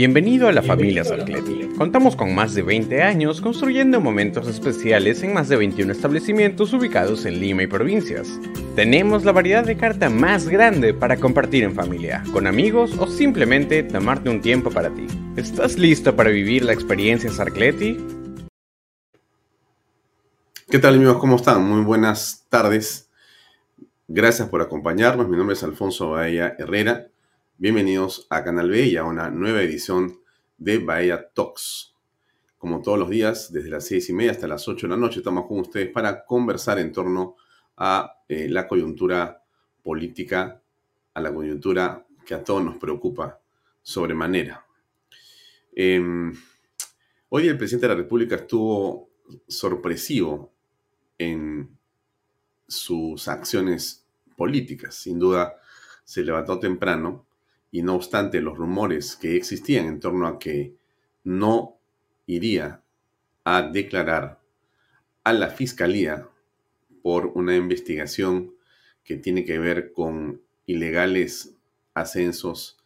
Bienvenido a la familia Sarcleti. Contamos con más de 20 años construyendo momentos especiales en más de 21 establecimientos ubicados en Lima y provincias. Tenemos la variedad de carta más grande para compartir en familia, con amigos o simplemente tomarte un tiempo para ti. ¿Estás listo para vivir la experiencia Sarcleti? ¿Qué tal amigos? ¿Cómo están? Muy buenas tardes. Gracias por acompañarnos. Mi nombre es Alfonso Bahía Herrera Bienvenidos a Canal B y a una nueva edición de Bahía Talks. Como todos los días, desde las seis y media hasta las 8 de la noche, estamos con ustedes para conversar en torno a eh, la coyuntura política, a la coyuntura que a todos nos preocupa sobremanera. Em, hoy el presidente de la República estuvo sorpresivo en sus acciones políticas. Sin duda, se levantó temprano y no obstante los rumores que existían en torno a que no iría a declarar a la fiscalía por una investigación que tiene que ver con ilegales ascensos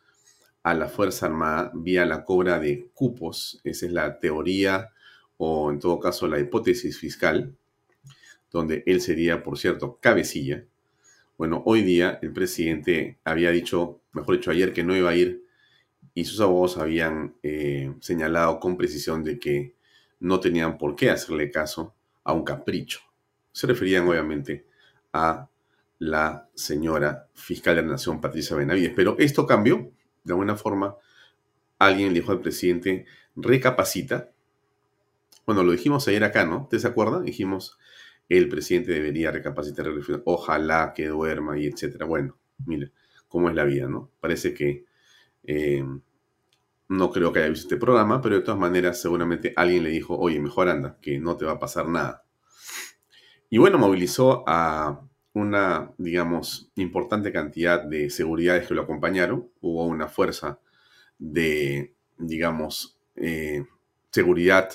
a la Fuerza Armada vía la cobra de cupos. Esa es la teoría o en todo caso la hipótesis fiscal, donde él sería, por cierto, cabecilla. Bueno, hoy día el presidente había dicho, mejor dicho, ayer que no iba a ir y sus abogados habían eh, señalado con precisión de que no tenían por qué hacerle caso a un capricho. Se referían obviamente a la señora fiscal de la Nación, Patricia Benavides. Pero esto cambió. De alguna forma, alguien le dijo al presidente, recapacita. Bueno, lo dijimos ayer acá, ¿no? ¿Te se acuerdan? Dijimos, el presidente debería recapacitar, ojalá que duerma y etcétera. Bueno, mire cómo es la vida, ¿no? Parece que eh, no creo que haya visto este programa, pero de todas maneras seguramente alguien le dijo, oye, mejor anda, que no te va a pasar nada. Y bueno, movilizó a una, digamos, importante cantidad de seguridades que lo acompañaron. Hubo una fuerza de, digamos, eh, seguridad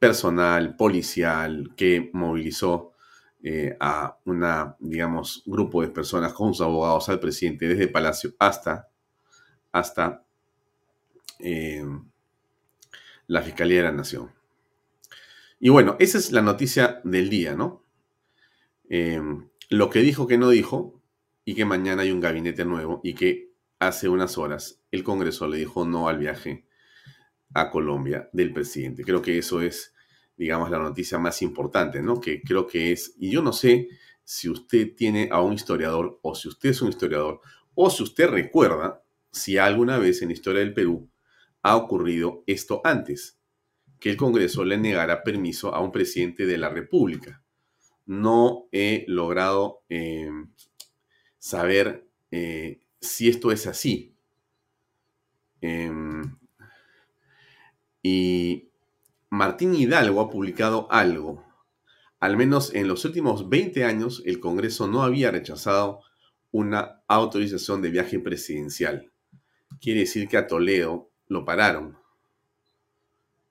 personal, policial, que movilizó eh, a una, digamos, grupo de personas con sus abogados al presidente desde el Palacio hasta, hasta eh, la Fiscalía de la Nación. Y bueno, esa es la noticia del día, ¿no? Eh, lo que dijo que no dijo y que mañana hay un gabinete nuevo y que hace unas horas el Congreso le dijo no al viaje a Colombia del presidente. Creo que eso es, digamos, la noticia más importante, ¿no? Que creo que es, y yo no sé si usted tiene a un historiador o si usted es un historiador o si usted recuerda si alguna vez en la historia del Perú ha ocurrido esto antes, que el Congreso le negara permiso a un presidente de la República. No he logrado eh, saber eh, si esto es así. Em, y Martín Hidalgo ha publicado algo. Al menos en los últimos 20 años, el Congreso no había rechazado una autorización de viaje presidencial. Quiere decir que a Toledo lo pararon.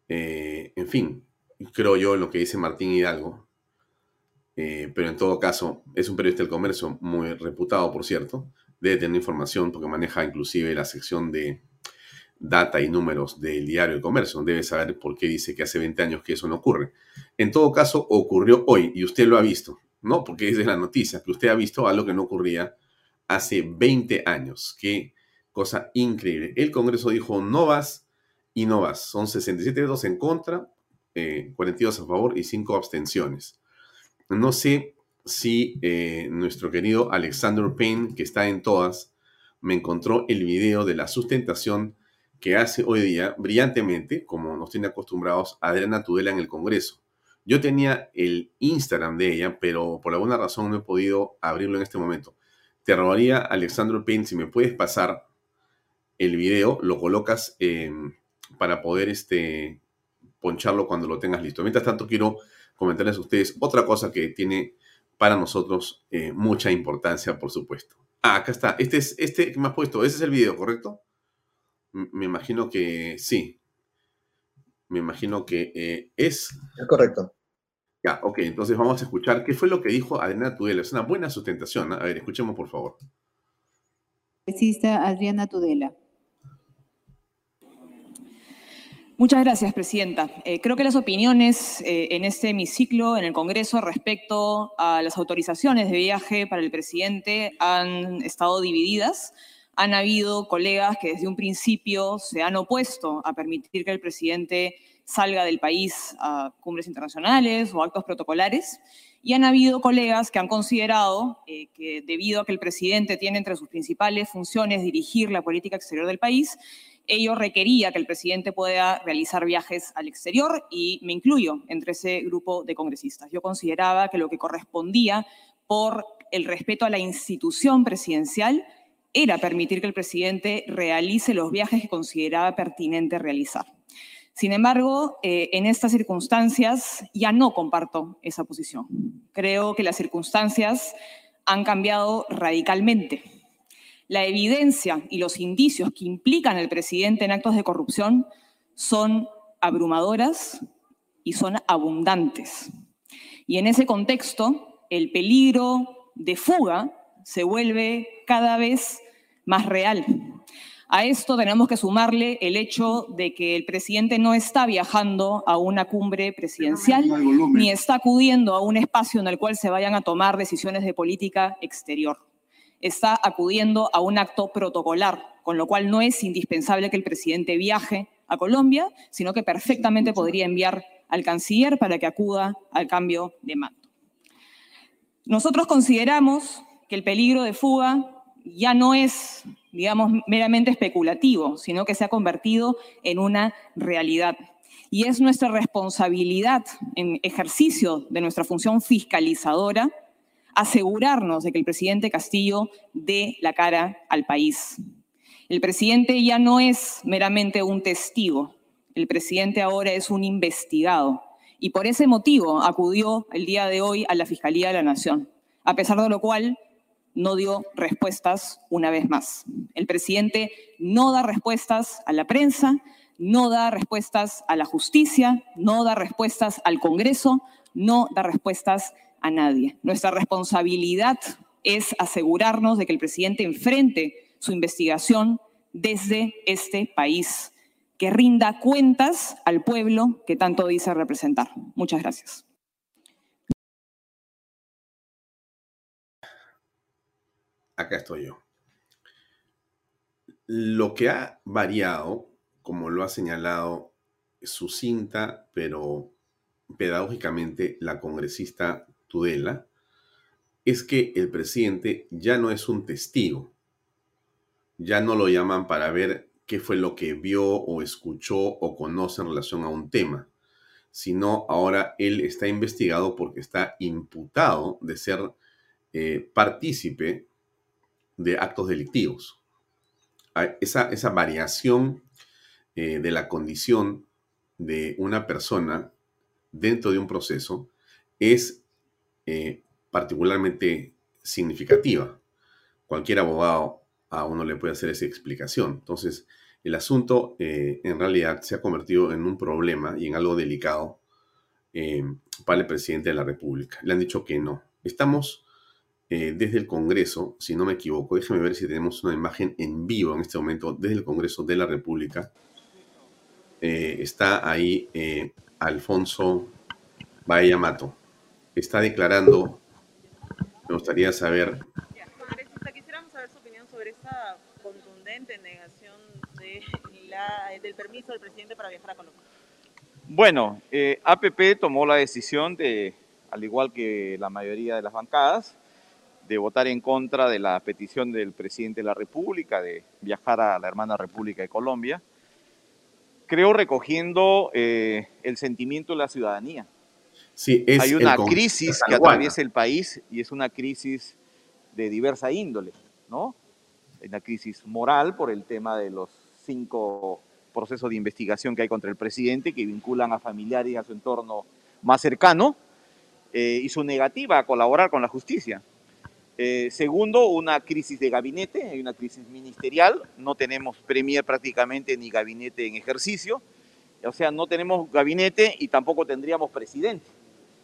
Eh, en fin, creo yo lo que dice Martín Hidalgo. Eh, pero en todo caso, es un periodista del comercio muy reputado, por cierto. Debe tener información porque maneja inclusive la sección de data y números del diario de comercio. Debe saber por qué dice que hace 20 años que eso no ocurre. En todo caso, ocurrió hoy y usted lo ha visto, ¿no? Porque es de la noticia, que usted ha visto algo que no ocurría hace 20 años. Qué cosa increíble. El Congreso dijo no vas y no vas. Son 67 votos en contra, 42 eh, a favor y 5 abstenciones. No sé si eh, nuestro querido Alexander Payne, que está en todas, me encontró el video de la sustentación que hace hoy día brillantemente, como nos tiene acostumbrados Adriana Tudela en el Congreso. Yo tenía el Instagram de ella, pero por alguna razón no he podido abrirlo en este momento. Te robaría, Alexander Payne, si me puedes pasar el video, lo colocas em, para poder este, poncharlo cuando lo tengas listo. Mientras tanto, quiero comentarles a ustedes otra cosa que tiene para nosotros eh, mucha importancia, por supuesto. Ah, acá está. Este es este que me has puesto. Ese es el video, ¿correcto? Me imagino que sí. Me imagino que eh, es. Es correcto. Ya, ok. Entonces vamos a escuchar qué fue lo que dijo Adriana Tudela. Es una buena sustentación. A ver, escuchemos por favor. Adriana Tudela. Muchas gracias, Presidenta. Eh, creo que las opiniones eh, en este hemiciclo, en el Congreso, respecto a las autorizaciones de viaje para el presidente han estado divididas. Han habido colegas que desde un principio se han opuesto a permitir que el presidente salga del país a cumbres internacionales o actos protocolares. Y han habido colegas que han considerado eh, que debido a que el presidente tiene entre sus principales funciones dirigir la política exterior del país, ello requería que el presidente pueda realizar viajes al exterior y me incluyo entre ese grupo de congresistas. Yo consideraba que lo que correspondía por el respeto a la institución presidencial era permitir que el presidente realice los viajes que consideraba pertinente realizar. Sin embargo, eh, en estas circunstancias ya no comparto esa posición. Creo que las circunstancias han cambiado radicalmente la evidencia y los indicios que implican al presidente en actos de corrupción son abrumadoras y son abundantes. Y en ese contexto, el peligro de fuga se vuelve cada vez más real. A esto tenemos que sumarle el hecho de que el presidente no está viajando a una cumbre presidencial ni está acudiendo a un espacio en el cual se vayan a tomar decisiones de política exterior está acudiendo a un acto protocolar, con lo cual no es indispensable que el presidente viaje a Colombia, sino que perfectamente podría enviar al canciller para que acuda al cambio de mando. Nosotros consideramos que el peligro de fuga ya no es, digamos, meramente especulativo, sino que se ha convertido en una realidad. Y es nuestra responsabilidad en ejercicio de nuestra función fiscalizadora asegurarnos de que el presidente Castillo dé la cara al país. El presidente ya no es meramente un testigo, el presidente ahora es un investigado y por ese motivo acudió el día de hoy a la Fiscalía de la Nación, a pesar de lo cual no dio respuestas una vez más. El presidente no da respuestas a la prensa, no da respuestas a la justicia, no da respuestas al Congreso, no da respuestas a nadie. Nuestra responsabilidad es asegurarnos de que el presidente enfrente su investigación desde este país, que rinda cuentas al pueblo que tanto dice representar. Muchas gracias. Acá estoy yo. Lo que ha variado, como lo ha señalado sucinta, pero pedagógicamente la congresista Tudela, es que el presidente ya no es un testigo. Ya no lo llaman para ver qué fue lo que vio o escuchó o conoce en relación a un tema, sino ahora él está investigado porque está imputado de ser eh, partícipe de actos delictivos. Ah, esa, esa variación eh, de la condición de una persona dentro de un proceso es eh, particularmente significativa. Cualquier abogado a uno le puede hacer esa explicación. Entonces, el asunto eh, en realidad se ha convertido en un problema y en algo delicado para el presidente de la República. Le han dicho que no. Estamos desde el Congreso, si no me equivoco, déjeme ver si tenemos una imagen en vivo en este momento desde el Congreso de la República. está ahí Alfonso Bahía Mato está declarando, me gustaría saber presidente en negación de la, del permiso del presidente para viajar a Colombia? Bueno, eh, APP tomó la decisión de, al igual que la mayoría de las bancadas, de votar en contra de la petición del presidente de la República de viajar a la hermana República de Colombia. Creo recogiendo eh, el sentimiento de la ciudadanía. Sí, es Hay una crisis que atraviesa el país y es una crisis de diversa índole, ¿no? Una crisis moral por el tema de los cinco procesos de investigación que hay contra el presidente que vinculan a familiares y a su entorno más cercano eh, y su negativa a colaborar con la justicia. Eh, segundo, una crisis de gabinete, hay una crisis ministerial, no tenemos premier prácticamente ni gabinete en ejercicio, o sea, no tenemos gabinete y tampoco tendríamos presidente.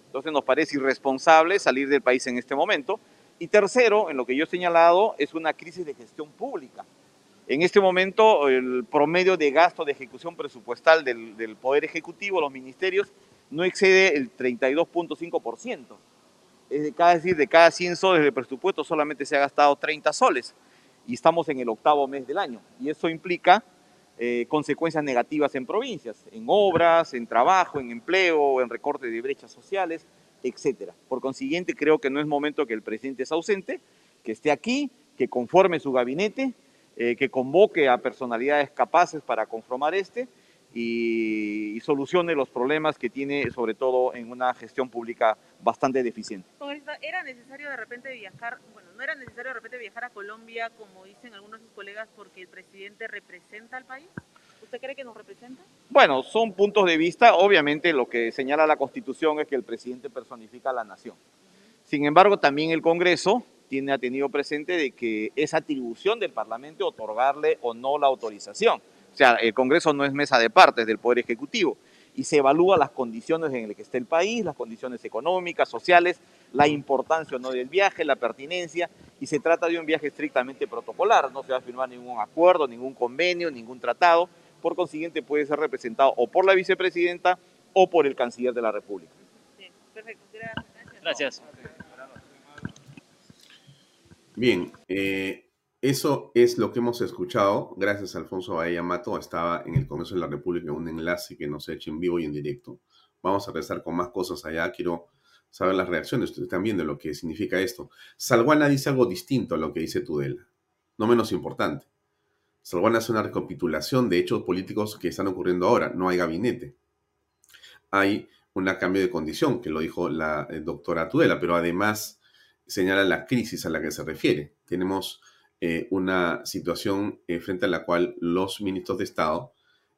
Entonces nos parece irresponsable salir del país en este momento. Y tercero, en lo que yo he señalado, es una crisis de gestión pública. En este momento, el promedio de gasto de ejecución presupuestal del, del Poder Ejecutivo, los ministerios, no excede el 32.5% es, decir, de cada 100 soles de presupuesto solamente se ha gastado 30 soles y estamos en el octavo mes del año. Y eso implica eh, consecuencias negativas en provincias, en obras, en trabajo, en empleo, en recorte de brechas sociales, etc. Por consiguiente, creo que no es momento que el presidente sea ausente, que esté aquí, que conforme su gabinete, eh, que convoque a personalidades capaces para conformar este y, solucione los problemas que tiene, sobre todo en una gestión pública bastante deficiente. ¿Era necesario de repente viajar, bueno, no era necesario de repente viajar a Colombia, como dicen algunos de sus colegas, porque el presidente representa al país? ¿Usted cree que nos representa? Bueno, son puntos de vista. Obviamente lo que señala la Constitución es que el presidente personifica a la nación. Sin embargo, también el Congreso tiene, ha tenido presente de que es atribución del Parlamento otorgarle o no la autorización. O sea, el Congreso no es mesa de partes del Poder Ejecutivo y se evalúa las condiciones en las que está el país, las condiciones económicas, sociales, la importancia o no del viaje, la pertinencia, y se trata de un viaje estrictamente protocolar, no se va a firmar ningún acuerdo, ningún convenio, ningún tratado, por consiguiente puede ser representado o por la vicepresidenta o por el canciller de la República. Bien, perfecto, gracias. Gracias. Bien, eh, eso es lo que hemos escuchado. Gracias Alfonso Bahía Mato. Estaba en el Congreso de la República un enlace que nos ha hecho en vivo y en directo. Vamos a regresar con más cosas allá. Quiero saber las reacciones. Ustedes también de lo que significa esto. Salguana dice algo distinto a lo que dice Tudela. No menos importante. Salguana hace una recapitulación de hechos políticos que están ocurriendo ahora. No hay gabinete. Hay un cambio de condición, que lo dijo la eh, doctora Tudela, pero además señala la crisis a la que se refiere. Tenemos eh, una situación eh, frente a la cual los ministros de Estado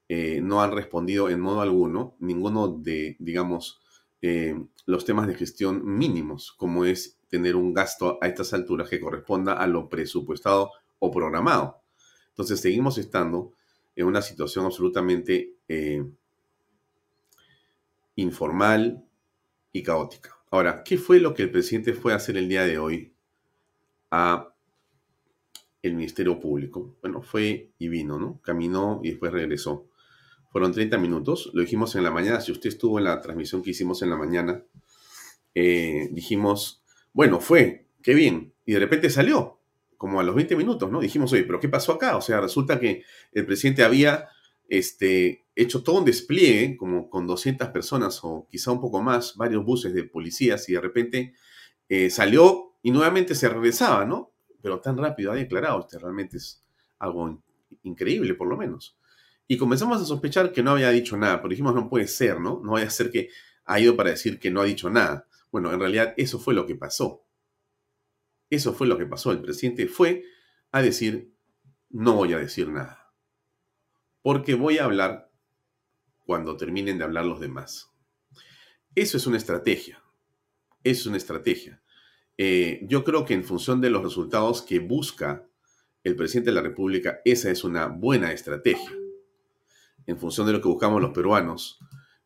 eh, no han respondido en modo alguno ninguno de, digamos, los temas de gestión mínimos, como es tener un gasto a estas alturas que corresponda a lo presupuestado o programado. Entonces seguimos estando en una situación absolutamente informal y caótica. Ahora, ¿qué fue lo que el presidente fue a hacer el día de hoy a el Ministerio Público. Bueno, fue y vino, ¿no? Caminó y después regresó. Fueron 30 minutos, lo dijimos en la mañana, si usted estuvo en la transmisión que hicimos en la mañana, eh, dijimos, bueno, fue, qué bien, y de repente salió, como a los 20 minutos, ¿no? Dijimos, oye, pero ¿qué pasó acá? O sea, resulta que el presidente había este, hecho todo un despliegue, como con 200 personas o quizá un poco más, varios buses de policías, y de repente eh, salió y nuevamente se regresaba, ¿no? Pero tan rápido ha declarado, este realmente es algo increíble por lo menos. Y comenzamos a sospechar que no había dicho nada, pero dijimos, no puede ser, ¿no? No vaya a ser que ha ido para decir que no ha dicho nada. Bueno, en realidad eso fue lo que pasó. Eso fue lo que pasó. El presidente fue a decir, no voy a decir nada. Porque voy a hablar cuando terminen de hablar los demás. Eso es una estrategia. Es una estrategia. Eh, yo creo que en función de los resultados que busca el presidente de la República, esa es una buena estrategia. En función de lo que buscamos los peruanos,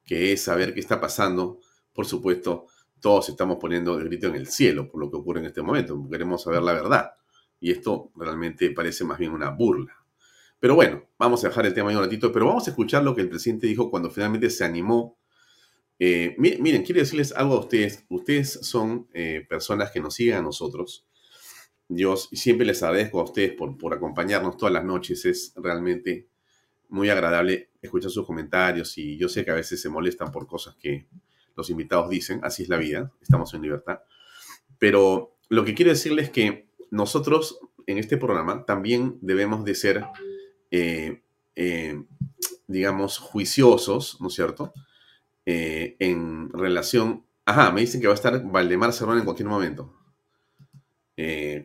que es saber qué está pasando, por supuesto, todos estamos poniendo el grito en el cielo por lo que ocurre en este momento. Queremos saber la verdad. Y esto realmente parece más bien una burla. Pero bueno, vamos a dejar el tema ahí un ratito, pero vamos a escuchar lo que el presidente dijo cuando finalmente se animó eh, miren, quiero decirles algo a ustedes. Ustedes son eh, personas que nos siguen a nosotros yo siempre les agradezco a ustedes por, por acompañarnos todas las noches. Es realmente muy agradable escuchar sus comentarios y yo sé que a veces se molestan por cosas que los invitados dicen. Así es la vida, estamos en libertad. Pero lo que quiero decirles es que nosotros en este programa también debemos de ser, eh, digamos, juiciosos, ¿no es cierto? Eh, en relación... Ajá, me dicen que va a estar Valdemar Cerrón en cualquier momento.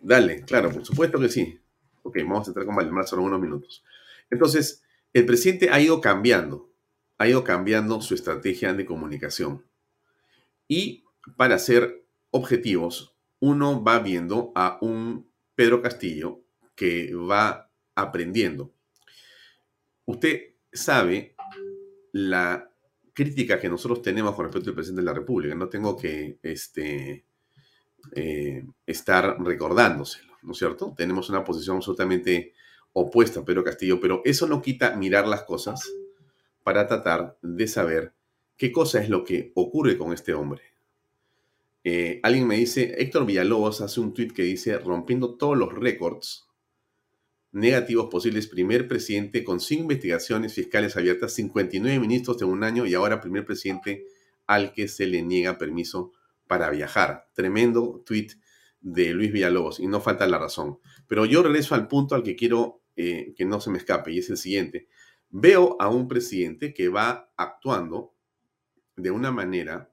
dale, claro, por supuesto que sí. Ok, vamos a entrar con Valdemar Cerrón unos minutos. Entonces, el presidente ha ido cambiando, ha ido cambiando su estrategia de comunicación. Y para ser objetivos, uno va viendo a un Pedro Castillo que va aprendiendo. Usted sabe la crítica que nosotros tenemos con respecto al presidente de la República. No tengo que este, eh, estar recordándoselo, ¿no es cierto? Tenemos una posición absolutamente opuesta a Pedro Castillo, pero eso no quita mirar las cosas para tratar de saber qué cosa es lo que ocurre con este hombre. Eh, alguien me dice, Héctor Villalobos hace un tweet que dice, rompiendo todos los récords negativos posibles, primer presidente con cinco investigaciones fiscales abiertas, 59 ministros de un año y ahora primer presidente al que se le niega permiso para viajar. Tremendo tweet de Luis Villalobos y no falta la razón. Pero yo regreso al punto al que quiero eh, que no se me escape y es el siguiente. Veo a un presidente que va actuando de una manera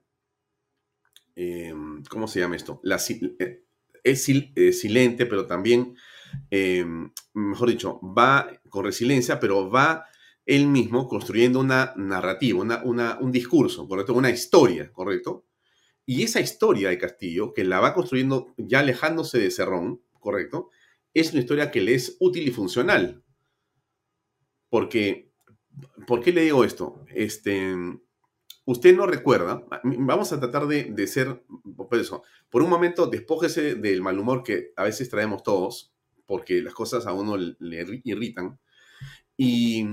Em, ¿cómo se llama esto? Eh, es eh, silente, pero también, em, mejor dicho, va con resiliencia, pero va él mismo construyendo una narrativa, una, un discurso, ¿correcto? Una historia, ¿correcto? Y esa historia de Castillo, que la va construyendo ya alejándose de Cerrón, ¿correcto? Es una historia que le es útil y funcional. Porque, ¿por qué le digo esto? Este, usted no recuerda, vamos a tratar de, ser, por eso, por un momento despójese del mal humor que a veces traemos todos, porque las cosas a uno le, irritan, y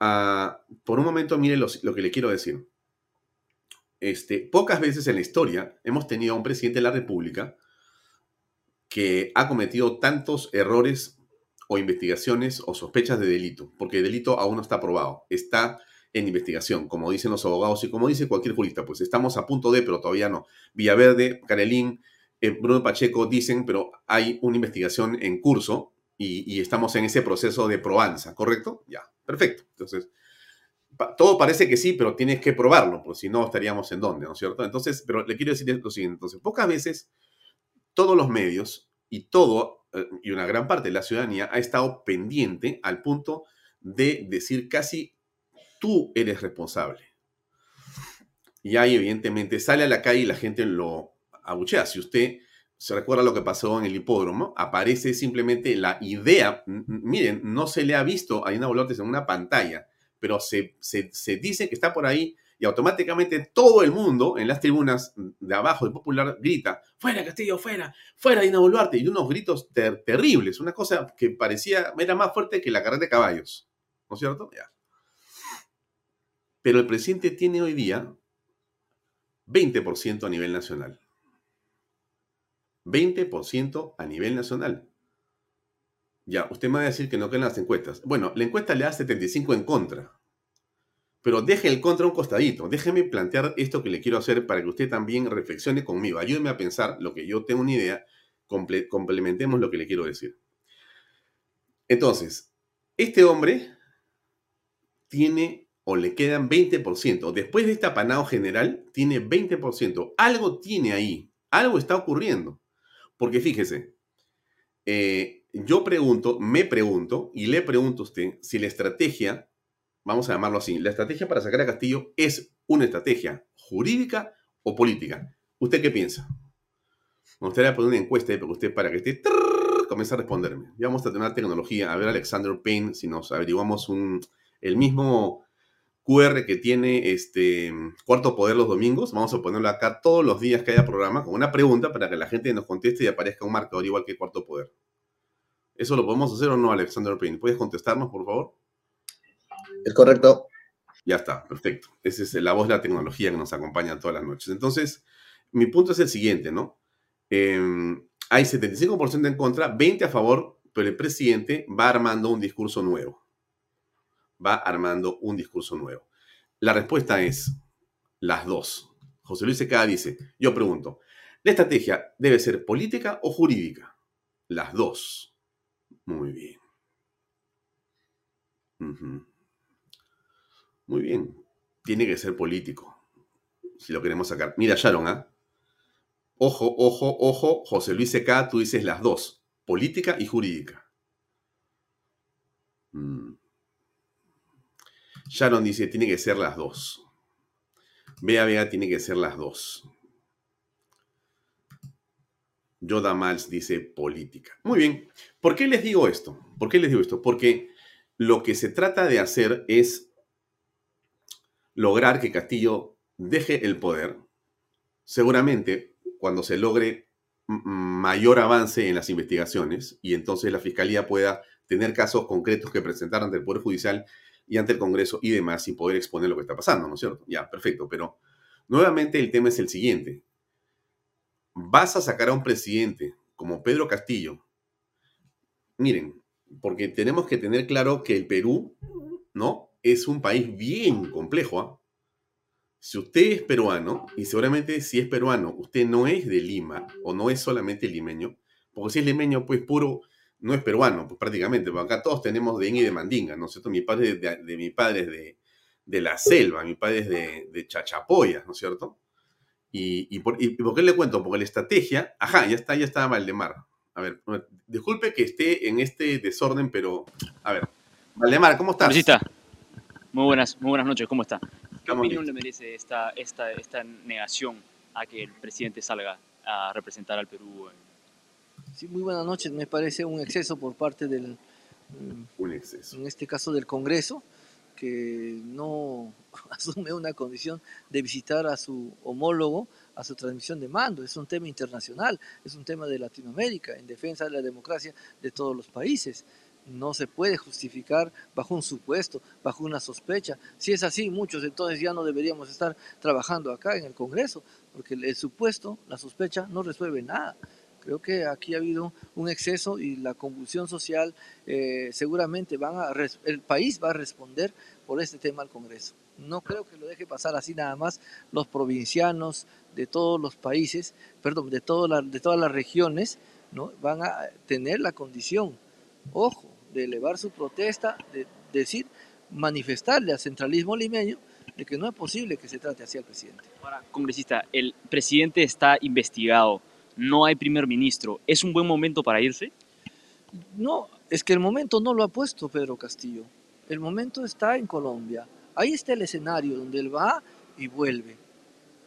ah, por un momento mire lo, que le quiero decir. Este, pocas veces en la historia hemos tenido a un presidente de la República que ha cometido tantos errores o investigaciones o sospechas de delito, porque el delito aún no está probado, está en investigación, como dicen los abogados y como dice cualquier jurista, pues estamos a punto de, pero todavía no. Villaverde, Carelín, eh, Bruno Pacheco dicen, pero hay una investigación en curso y, estamos en ese proceso de probanza, ¿correcto? Ya, perfecto. Entonces, todo parece que sí, pero tienes que probarlo, porque si no estaríamos en dónde, ¿no es cierto? Entonces, pero le quiero decir lo siguiente, entonces, pocas veces todos los medios y todo, eh, y una gran parte de la ciudadanía ha estado pendiente al punto de decir casi tú eres responsable. Y ahí, evidentemente, sale a la calle y la gente lo abuchea. Si usted se recuerda lo que pasó en el hipódromo, aparece simplemente la idea. Miren, no se le ha visto a Dina Bolotes en una pantalla, pero se, se, dice que está por ahí y automáticamente todo el mundo en las tribunas de abajo de Popular grita, fuera Castillo, fuera, fuera Dina Boluarte, y unos gritos terribles, una cosa que parecía, era más fuerte que la carrera de caballos, ¿no es cierto? Pero el presidente tiene hoy día 20% a nivel nacional. 20% a nivel nacional. Ya, usted me va a decir que no quedan las encuestas. Bueno, la encuesta le da 75 en contra. Pero deje el contra un costadito. Déjeme plantear esto que le quiero hacer para que usted también reflexione conmigo. Ayúdeme a pensar lo que yo tengo una idea. complementemos lo que le quiero decir. Entonces, este hombre tiene o le quedan 20%. Después de este apanado general, tiene 20%. Algo tiene ahí, algo está ocurriendo. Porque fíjese, eh, yo pregunto, me pregunto y le pregunto a usted si la estrategia, vamos a llamarlo así, la estrategia para sacar a Castillo es una estrategia jurídica o política. ¿Usted qué piensa? Me gustaría poner una encuesta para usted para que esté comience a responderme. Ya vamos a tener tecnología. A ver, Alexander Payne, si nos averiguamos el mismo QR que tiene este Cuarto Poder los domingos. Vamos a ponerlo acá todos los días que haya programa con una pregunta para que la gente nos conteste y aparezca un marcador igual que Cuarto Poder. ¿Eso lo podemos hacer o no, Alexander Payne? ¿Puedes contestarnos, por favor? Es correcto. Ya está, perfecto. Esa es la voz de la tecnología que nos acompaña todas las noches. Entonces, mi punto es el siguiente, ¿no? Em, hay 75% en contra, 20 a favor, pero el presidente va armando un discurso nuevo. Va armando un discurso nuevo. La respuesta es las dos. José Luis Secada dice, yo pregunto, ¿la estrategia debe ser política o jurídica? Las dos. Muy bien. Muy bien. Tiene que ser político. Si lo queremos sacar. Mira, Sharon, ¿ah? Ojo, ojo, ojo, José Luis Secada, tú dices las dos, política y jurídica. Mm. Sharon dice, tiene que ser las dos. Vea, vea, tiene que ser las dos. Yoda Mals dice política. Muy bien. ¿Por qué les digo esto? ¿Por qué les digo esto? Porque lo que se trata de hacer es lograr que Castillo deje el poder. Seguramente cuando se logre mayor avance en las investigaciones y entonces la Fiscalía pueda tener casos concretos que presentar ante el Poder Judicial y ante el Congreso y demás y poder exponer lo que está pasando, ¿no es cierto? Ya, perfecto, pero nuevamente el tema es el siguiente. Vas a sacar a un presidente como Pedro Castillo. Miren, porque tenemos que tener claro que el Perú, ¿no? Es un país bien complejo. ¿ah? Si usted es peruano, y seguramente si es peruano, usted no es de Lima o no es solamente limeño, porque si es limeño, pues puro no es peruano, pues prácticamente, porque acá todos tenemos de y de mandinga, ¿no es cierto? Mi padre de, mi padre es de, la selva, mi padre es de, de Chachapoyas, ¿no es cierto? Y, por, qué le cuento? Porque la estrategia, ajá, ya está, ya está Valdemar. A ver, disculpe que esté en este desorden, pero, a ver, Valdemar, ¿cómo estás? Muy buenas, muy buenas noches, ¿cómo está? ¿Qué opinión le merece esta, esta, esta negación a que el presidente salga a representar al Perú en Sí, muy buenas noches. Me parece un exceso por parte del, mm, un exceso. en este caso del Congreso, que no asume una condición de visitar a su homólogo a su transmisión de mando. Es un tema internacional, es un tema de Latinoamérica, en defensa de la democracia de todos los países. No se puede justificar bajo un supuesto, bajo una sospecha. Si es así, muchos entonces ya no deberíamos estar trabajando acá en el Congreso, porque el supuesto, la sospecha, no resuelve nada. Creo que aquí ha habido un exceso y la convulsión social eh, seguramente van a el país va a responder por este tema al Congreso. No creo que lo deje pasar así nada más los provincianos de todos los países, perdón, de, de todas las regiones, ¿no? van a tener la condición, ojo, de elevar su protesta, de decir, manifestarle al centralismo limeño de que no es posible que se trate así al presidente. Ahora, congresista, el presidente está investigado no hay primer ministro, ¿es un buen momento para irse? No, es que el momento no lo ha puesto Pedro Castillo. El momento está en Colombia. Ahí está el escenario donde él va y vuelve.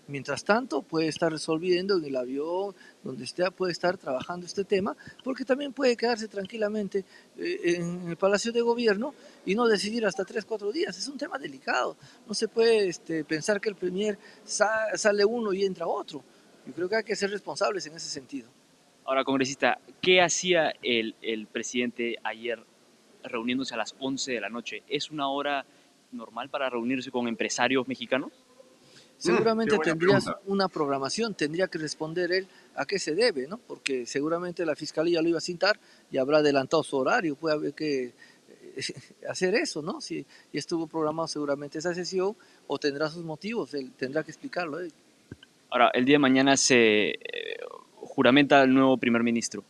Mientras tanto, puede estar resolviendo en el avión, donde esté, puede estar trabajando este tema, porque también puede quedarse tranquilamente eh, en el Palacio de Gobierno y no decidir hasta tres, cuatro días. Es un tema delicado. No se puede este, pensar que el Premier sale uno y entra otro. Yo creo que hay que ser responsables en ese sentido. Ahora, congresista, ¿qué hacía el, el presidente ayer reuniéndose a las 11 de la noche? ¿Es una hora normal para reunirse con empresarios mexicanos? Seguramente tendría una programación, tendría que responder él a qué se debe, ¿no? Porque seguramente la fiscalía lo iba a citar y habrá adelantado su horario, puede haber que eh, hacer eso, ¿no? Si estuvo programado seguramente esa sesión o tendrá sus motivos, él tendrá que explicarlo. ¿eh? Ahora, el día de mañana se eh, juramenta el nuevo primer ministro.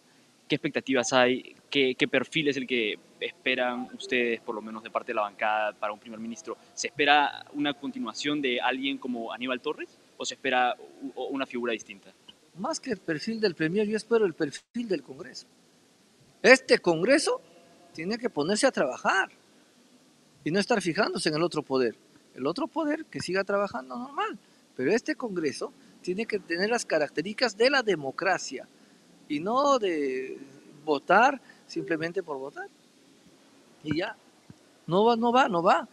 ¿Qué expectativas hay? ¿Qué, perfil es el que esperan ustedes, por lo menos de parte de la bancada, para un primer ministro? ¿Se espera una continuación de alguien como Aníbal Torres o se espera una figura distinta? Más que el perfil del premier, yo espero el perfil del Congreso. Este Congreso tiene que ponerse a trabajar y no estar fijándose en el otro poder. El otro poder que siga trabajando normal, pero este Congreso tiene que tener las características de la democracia y no de votar simplemente por votar. Y ya, no va, no va, no va.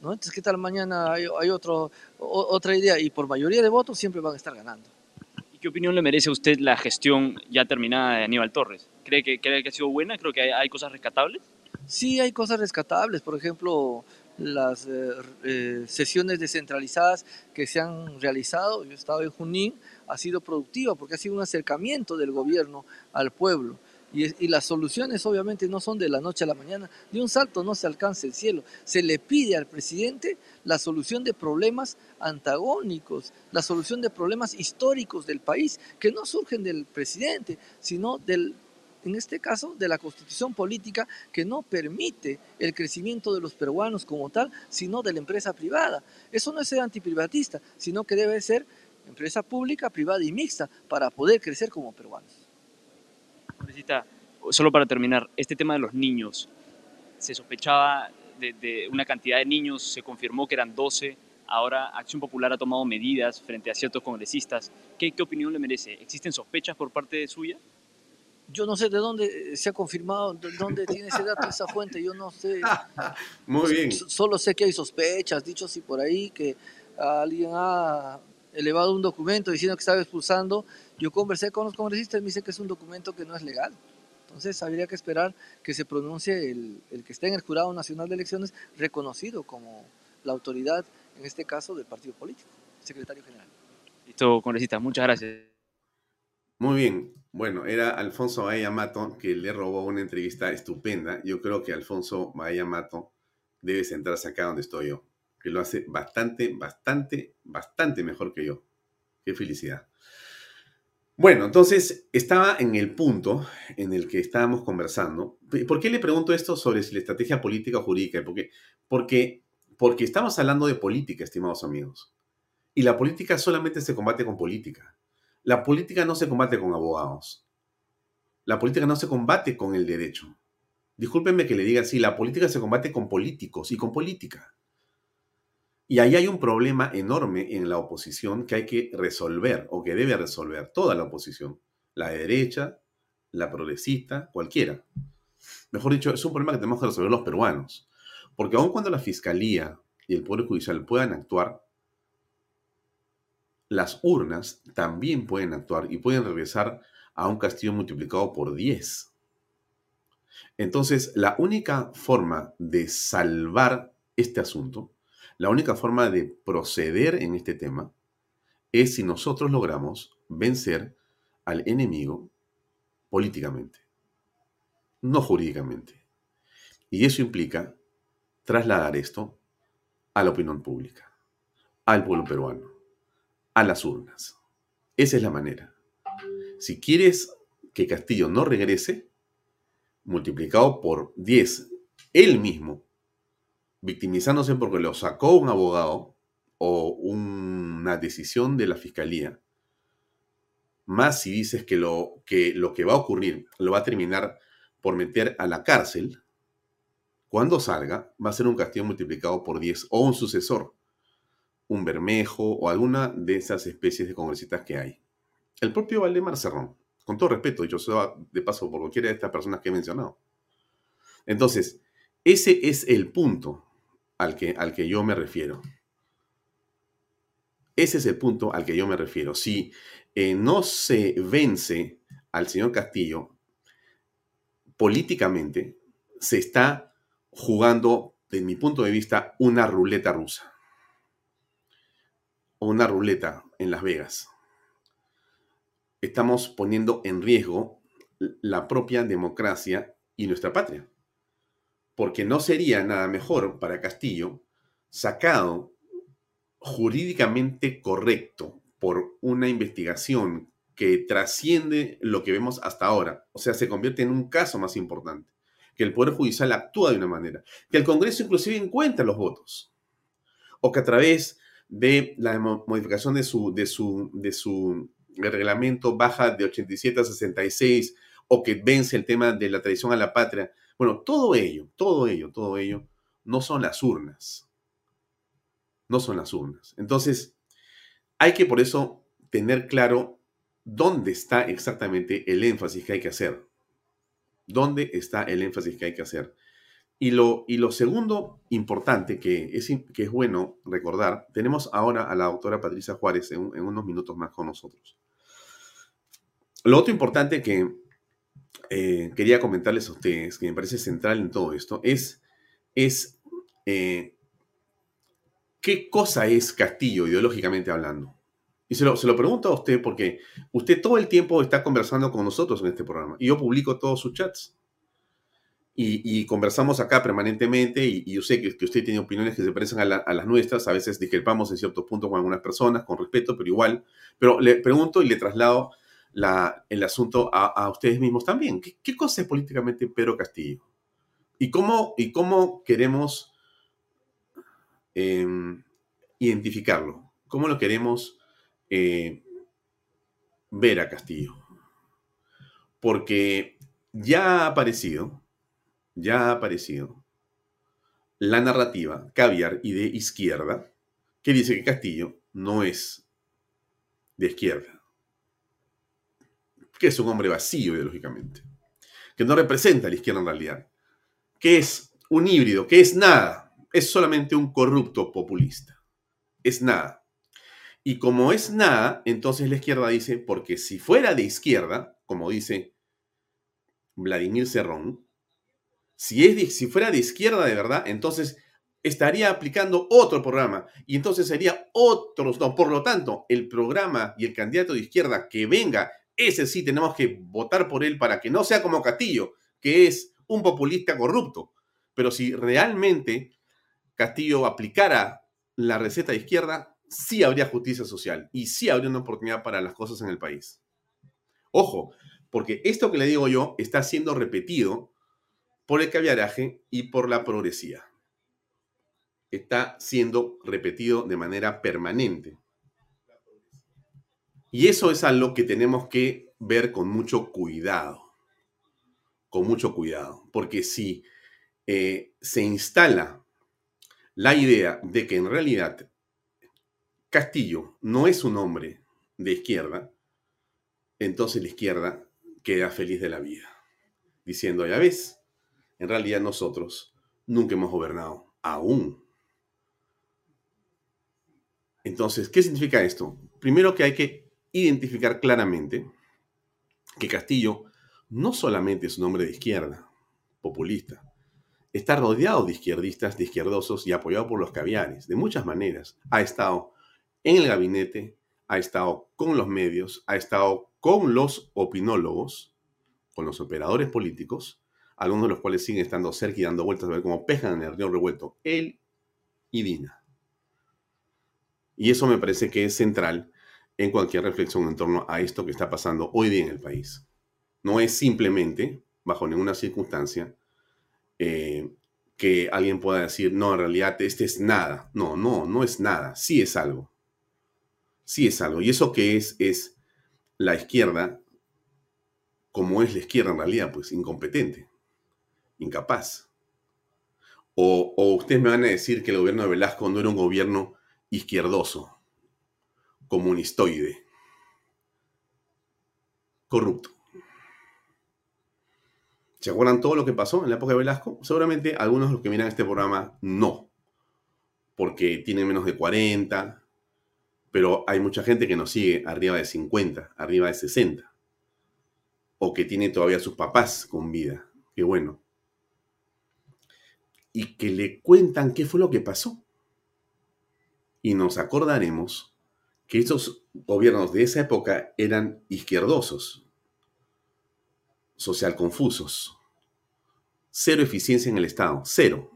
¿no? Entonces, ¿qué tal mañana hay, otro, otra idea? Y por mayoría de votos siempre van a estar ganando. ¿Y qué opinión le merece a usted la gestión ya terminada de Aníbal Torres? ¿Cree que, cree que ha sido buena? ¿Creo que hay, hay cosas rescatables? Sí, hay cosas rescatables. Por ejemplo, las eh, eh, sesiones descentralizadas que se han realizado. Yo he estado en Junín, ha sido productiva porque ha sido un acercamiento del gobierno al pueblo. Y, las soluciones obviamente no son de la noche a la mañana, de un salto no se alcanza el cielo. Se le pide al presidente la solución de problemas antagónicos, la solución de problemas históricos del país, que no surgen del presidente, sino del, en este caso, de la constitución política que no permite el crecimiento de los peruanos como tal, sino de la empresa privada. Eso no es ser antiprivatista, sino que debe ser empresa pública, privada y mixta para poder crecer como peruanos. solo para terminar, este tema de los niños, se sospechaba de, una cantidad de niños, se confirmó que eran 12, ahora Acción Popular ha tomado medidas frente a ciertos congresistas. ¿Qué, qué opinión le merece? ¿Existen sospechas por parte suya? Yo no sé de dónde se ha confirmado, de dónde tiene ese dato, esa fuente, yo no sé. Muy bien. Solo sé que hay sospechas, dicho así por ahí, que alguien ha elevado un documento diciendo que estaba expulsando. Yo conversé con los congresistas y me dice que es un documento que no es legal. Entonces habría que esperar que se pronuncie el, el que esté en el Jurado Nacional de Elecciones, reconocido como la autoridad, en este caso, del partido político, secretario general. Listo, congresista, muchas gracias. Muy bien. Bueno, era Alfonso Bahía Mato que le robó una entrevista estupenda. Yo creo que Alfonso Bahía Mato debe sentarse acá donde estoy yo que lo hace bastante, bastante, bastante mejor que yo. Qué felicidad. Bueno, entonces estaba en el punto en el que estábamos conversando. ¿Por qué le pregunto esto sobre si la estrategia política o jurídica? Porque, porque, porque estamos hablando de política, estimados amigos. Y la política solamente se combate con política. La política no se combate con abogados. La política no se combate con el derecho. Discúlpenme que le diga así, la política se combate con políticos y con política. Y ahí hay un problema enorme en la oposición que hay que resolver o que debe resolver toda la oposición, la de derecha, la progresista, cualquiera. Mejor dicho, es un problema que tenemos que resolver los peruanos. Porque aun cuando la Fiscalía y el Poder Judicial puedan actuar, las urnas también pueden actuar y pueden regresar a un castillo multiplicado por 10. Entonces, la única forma de salvar este asunto la única forma de proceder en este tema es si nosotros logramos vencer al enemigo políticamente, no jurídicamente. Y eso implica trasladar esto a la opinión pública, al pueblo peruano, a las urnas. Esa es la manera. Si quieres que Castillo no regrese, multiplicado por 10, él mismo victimizándose porque lo sacó un abogado o una decisión de la fiscalía, más si dices que lo, que va a ocurrir lo va a terminar por meter a la cárcel, cuando salga va a ser un castigo multiplicado por 10 o un sucesor, un bermejo o alguna de esas especies de congresistas que hay. El propio Valdemar Cerrón, con todo respeto, dicho sea de paso por cualquiera de estas personas que he mencionado. Entonces, ese es el punto al que, al que yo me refiero. Ese es el punto al que yo me refiero. Si eh, no se vence al señor Castillo políticamente, se está jugando, desde mi punto de vista, una ruleta rusa. O una ruleta en Las Vegas. Estamos poniendo en riesgo la propia democracia y nuestra patria porque no sería nada mejor para Castillo sacado jurídicamente correcto por una investigación que trasciende lo que vemos hasta ahora, o sea, se convierte en un caso más importante, que el Poder Judicial actúa de una manera, que el Congreso inclusive encuentra los votos, o que a través de la modificación de su, de su, de su reglamento baja de 87 a 66, o que vence el tema de la tradición a la patria, bueno, todo ello, todo ello, todo ello, no son las urnas. No son las urnas. Entonces, hay que por eso tener claro dónde está exactamente el énfasis que hay que hacer. ¿Dónde está el énfasis que hay que hacer? Y lo, y lo segundo importante que es, que es bueno recordar, tenemos ahora a la doctora Patricia Juárez en, en unos minutos más con nosotros. Lo otro importante que eh, quería comentarles a ustedes, que me parece central en todo esto, es, es eh, qué cosa es Castillo ideológicamente hablando. Y se lo, se lo pregunto a usted porque usted todo el tiempo está conversando con nosotros en este programa y yo publico todos sus chats. Y, conversamos acá permanentemente y, yo sé que, usted tiene opiniones que se parecen a, las nuestras, a veces discrepamos en ciertos puntos con algunas personas, con respeto, pero igual. Pero le pregunto y le traslado la, el asunto a, ustedes mismos también. ¿Qué, cosa es políticamente Pedro Castillo? ¿Y cómo, y cómo queremos em, identificarlo? ¿Cómo lo queremos eh, ver a Castillo? Porque ya ha aparecido ya ha aparecido la narrativa caviar y de izquierda que dice que Castillo no es de izquierda, que es un hombre vacío ideológicamente, que no representa a la izquierda en realidad, que es un híbrido, que es nada, es solamente un corrupto populista, es nada. Y como es nada, entonces la izquierda dice, porque si fuera de izquierda, como dice Vladimir Cerrón, si, es si fuera de izquierda de verdad, entonces estaría aplicando otro programa y entonces sería otros. No, por lo tanto, el programa y el candidato de izquierda que venga, ese sí tenemos que votar por él para que no sea como Castillo, que es un populista corrupto. Pero si realmente Castillo aplicara la receta de izquierda, sí habría justicia social y sí habría una oportunidad para las cosas en el país. Ojo, porque esto que le digo yo está siendo repetido por el caviaraje y por la progresía. Está siendo repetido de manera permanente. Y eso es algo que tenemos que ver con mucho cuidado. Con mucho cuidado. Porque si eh, se instala la idea de que en realidad Castillo no es un hombre de izquierda, entonces la izquierda queda feliz de la vida. Diciendo, ya ves, en realidad nosotros nunca hemos gobernado, aún. Entonces, ¿qué significa esto? Primero que hay que identificar claramente que Castillo no solamente es un hombre de izquierda, populista, está rodeado de izquierdistas, de izquierdosos y apoyado por los caviares, de muchas maneras. Ha estado en el gabinete, ha estado con los medios, ha estado con los opinólogos, con los operadores políticos, algunos de los cuales siguen estando cerca y dando vueltas a ver cómo pejan en el río revuelto, él y Dina. Y eso me parece que es central en cualquier reflexión en torno a esto que está pasando hoy día en el país. No es simplemente, bajo ninguna circunstancia, eh, que alguien pueda decir, no, en realidad este es nada. No, no, no es nada. Sí es algo. Sí es algo. Y eso que es, es la izquierda, como es la izquierda en realidad, pues incompetente incapaz. O, ustedes me van a decir que el gobierno de Velasco no era un gobierno izquierdoso, comunistoide, corrupto. ¿Se acuerdan todo lo que pasó en la época de Velasco? Seguramente algunos de los que miran este programa no, porque tienen menos de 40, pero hay mucha gente que nos sigue arriba de 50, arriba de 60, o que tiene todavía sus papás con vida. Qué bueno y que le cuentan qué fue lo que pasó. Y nos acordaremos que estos gobiernos de esa época eran izquierdosos, social confusos, cero eficiencia en el Estado, cero.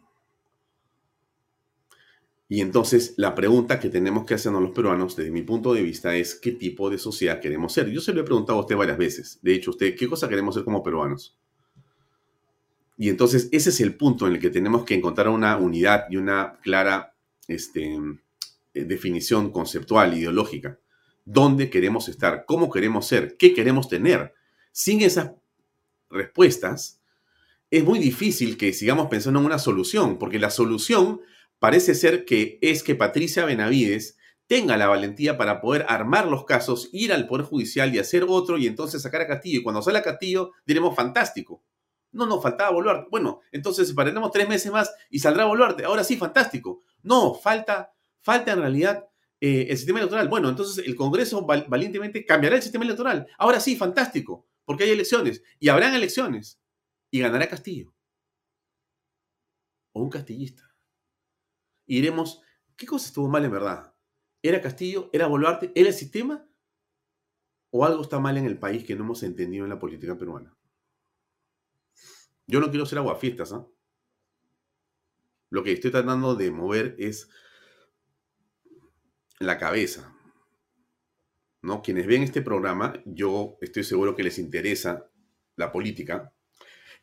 Y entonces la pregunta que tenemos que hacernos los peruanos, desde mi punto de vista, es qué tipo de sociedad queremos ser. Yo se lo he preguntado a usted varias veces. De hecho, usted, ¿qué cosa queremos ser como peruanos? Y entonces ese es el punto en el que tenemos que encontrar una unidad y una clara este, eh, definición conceptual, ideológica. ¿Dónde queremos estar? ¿Cómo queremos ser? ¿Qué queremos tener? Sin esas respuestas, es muy difícil que sigamos pensando en una solución, porque la solución parece ser que es que Patricia Benavides tenga la valentía para poder armar los casos, ir al Poder Judicial y hacer otro y entonces sacar a Castillo. Y cuando sale a Castillo diremos fantástico. No, no, faltaba Boluarte. Bueno, entonces separaremos tres meses más y saldrá Boluarte. Ahora sí, fantástico. No, falta, falta en realidad eh, el sistema electoral. Bueno, entonces el Congreso valientemente cambiará el sistema electoral. Ahora sí, fantástico, porque hay elecciones. Y habrán elecciones. Y ganará Castillo. O un castillista. Y diremos, ¿qué cosa estuvo mal en verdad? ¿Era Castillo? ¿Era Boluarte? ¿Era el sistema? ¿O algo está mal en el país que no hemos entendido en la política peruana? Yo no quiero ser aguafiestas, ¿ah? Lo que estoy tratando de mover es la cabeza. ¿no? Quienes ven este programa, yo estoy seguro que les interesa la política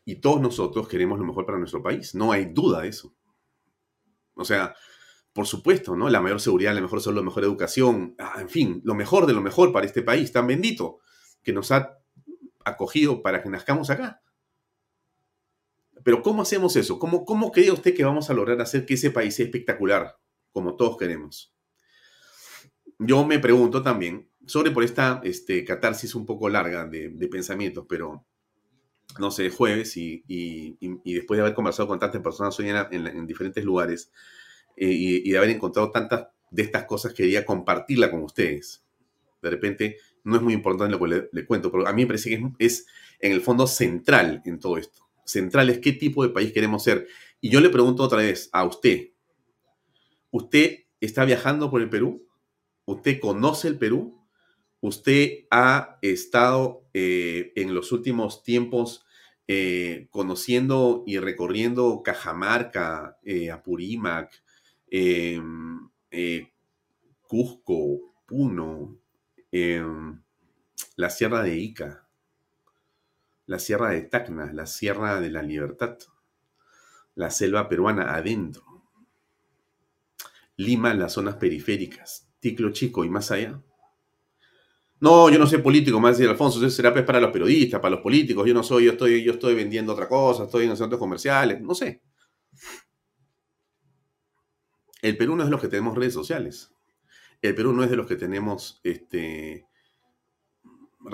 y todos nosotros queremos lo mejor para nuestro país. No hay duda de eso. O sea, por supuesto, ¿no? La mayor seguridad, la mejor salud, la mejor educación, ah, en fin, lo mejor de lo mejor para este país tan bendito que nos ha acogido para que nazcamos acá. Pero ¿cómo hacemos eso? ¿Cómo, ¿Cómo cree usted que vamos a lograr hacer que ese país sea espectacular, como todos queremos? Yo me pregunto también, sobre por esta este, catarsis un poco larga de, pensamientos, pero no sé, jueves y, después de haber conversado con tantas personas hoy en, diferentes lugares eh, y, de haber encontrado tantas de estas cosas, quería compartirla con ustedes. De repente, no es muy importante lo que le, cuento, pero a mí me parece que es en el fondo central en todo esto centrales, qué tipo de país queremos ser. Y yo le pregunto otra vez a usted, ¿usted está viajando por el Perú? ¿Usted conoce el Perú? ¿Usted ha estado eh, en los últimos tiempos eh, conociendo y recorriendo Cajamarca, eh, Apurímac, em, Cusco, Puno, em, la Sierra de Ica? La Sierra de Tacna, la Sierra de la Libertad, la selva peruana adentro, Lima, las zonas periféricas, Ticlo Chico y más allá. No, yo no soy político, más decía Alfonso, eso será para los periodistas, para los políticos, yo no soy, yo estoy, yo estoy vendiendo otra cosa, estoy en los comerciales, no sé. El Perú no es de los que tenemos redes sociales. El Perú no es de los que tenemos este,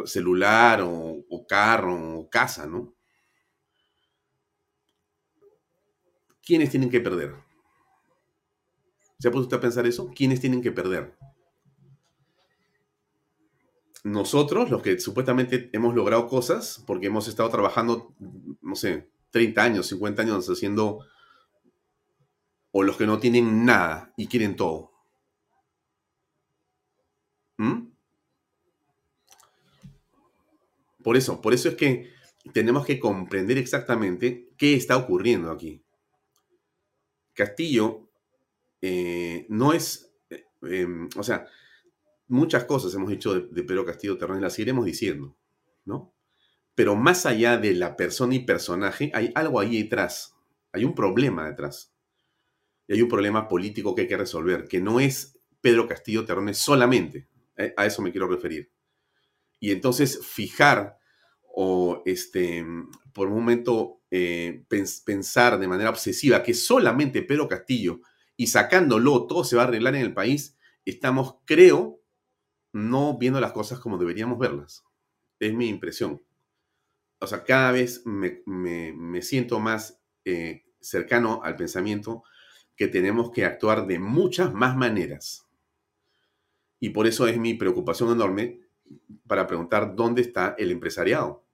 celular o, carro o casa, ¿no? ¿Quiénes tienen que perder? ¿Se ha puesto usted a pensar eso? ¿Quiénes tienen que perder? Nosotros, los que supuestamente hemos logrado cosas, porque hemos estado trabajando, no sé, 30 años, 50 años haciendo, o los que no tienen nada y quieren todo. ¿Mm? Por eso, por eso es que tenemos que comprender exactamente qué está ocurriendo aquí. Castillo eh, no es, eh, em, o sea, muchas cosas hemos dicho de, Pedro Castillo Terrón y las seguiremos diciendo, ¿no? Pero más allá de la persona y personaje, hay algo ahí detrás, hay un problema detrás. Y hay un problema político que hay que resolver, que no es Pedro Castillo Terrones solamente, eh, a eso me quiero referir y entonces fijar o este, por un momento eh, pensar de manera obsesiva que solamente Pedro Castillo y sacándolo todo se va a arreglar en el país, estamos, creo, no viendo las cosas como deberíamos verlas. Es mi impresión. O sea, cada vez me, siento más eh, cercano al pensamiento que tenemos que actuar de muchas más maneras. Y por eso es mi preocupación enorme para preguntar dónde está el empresariado.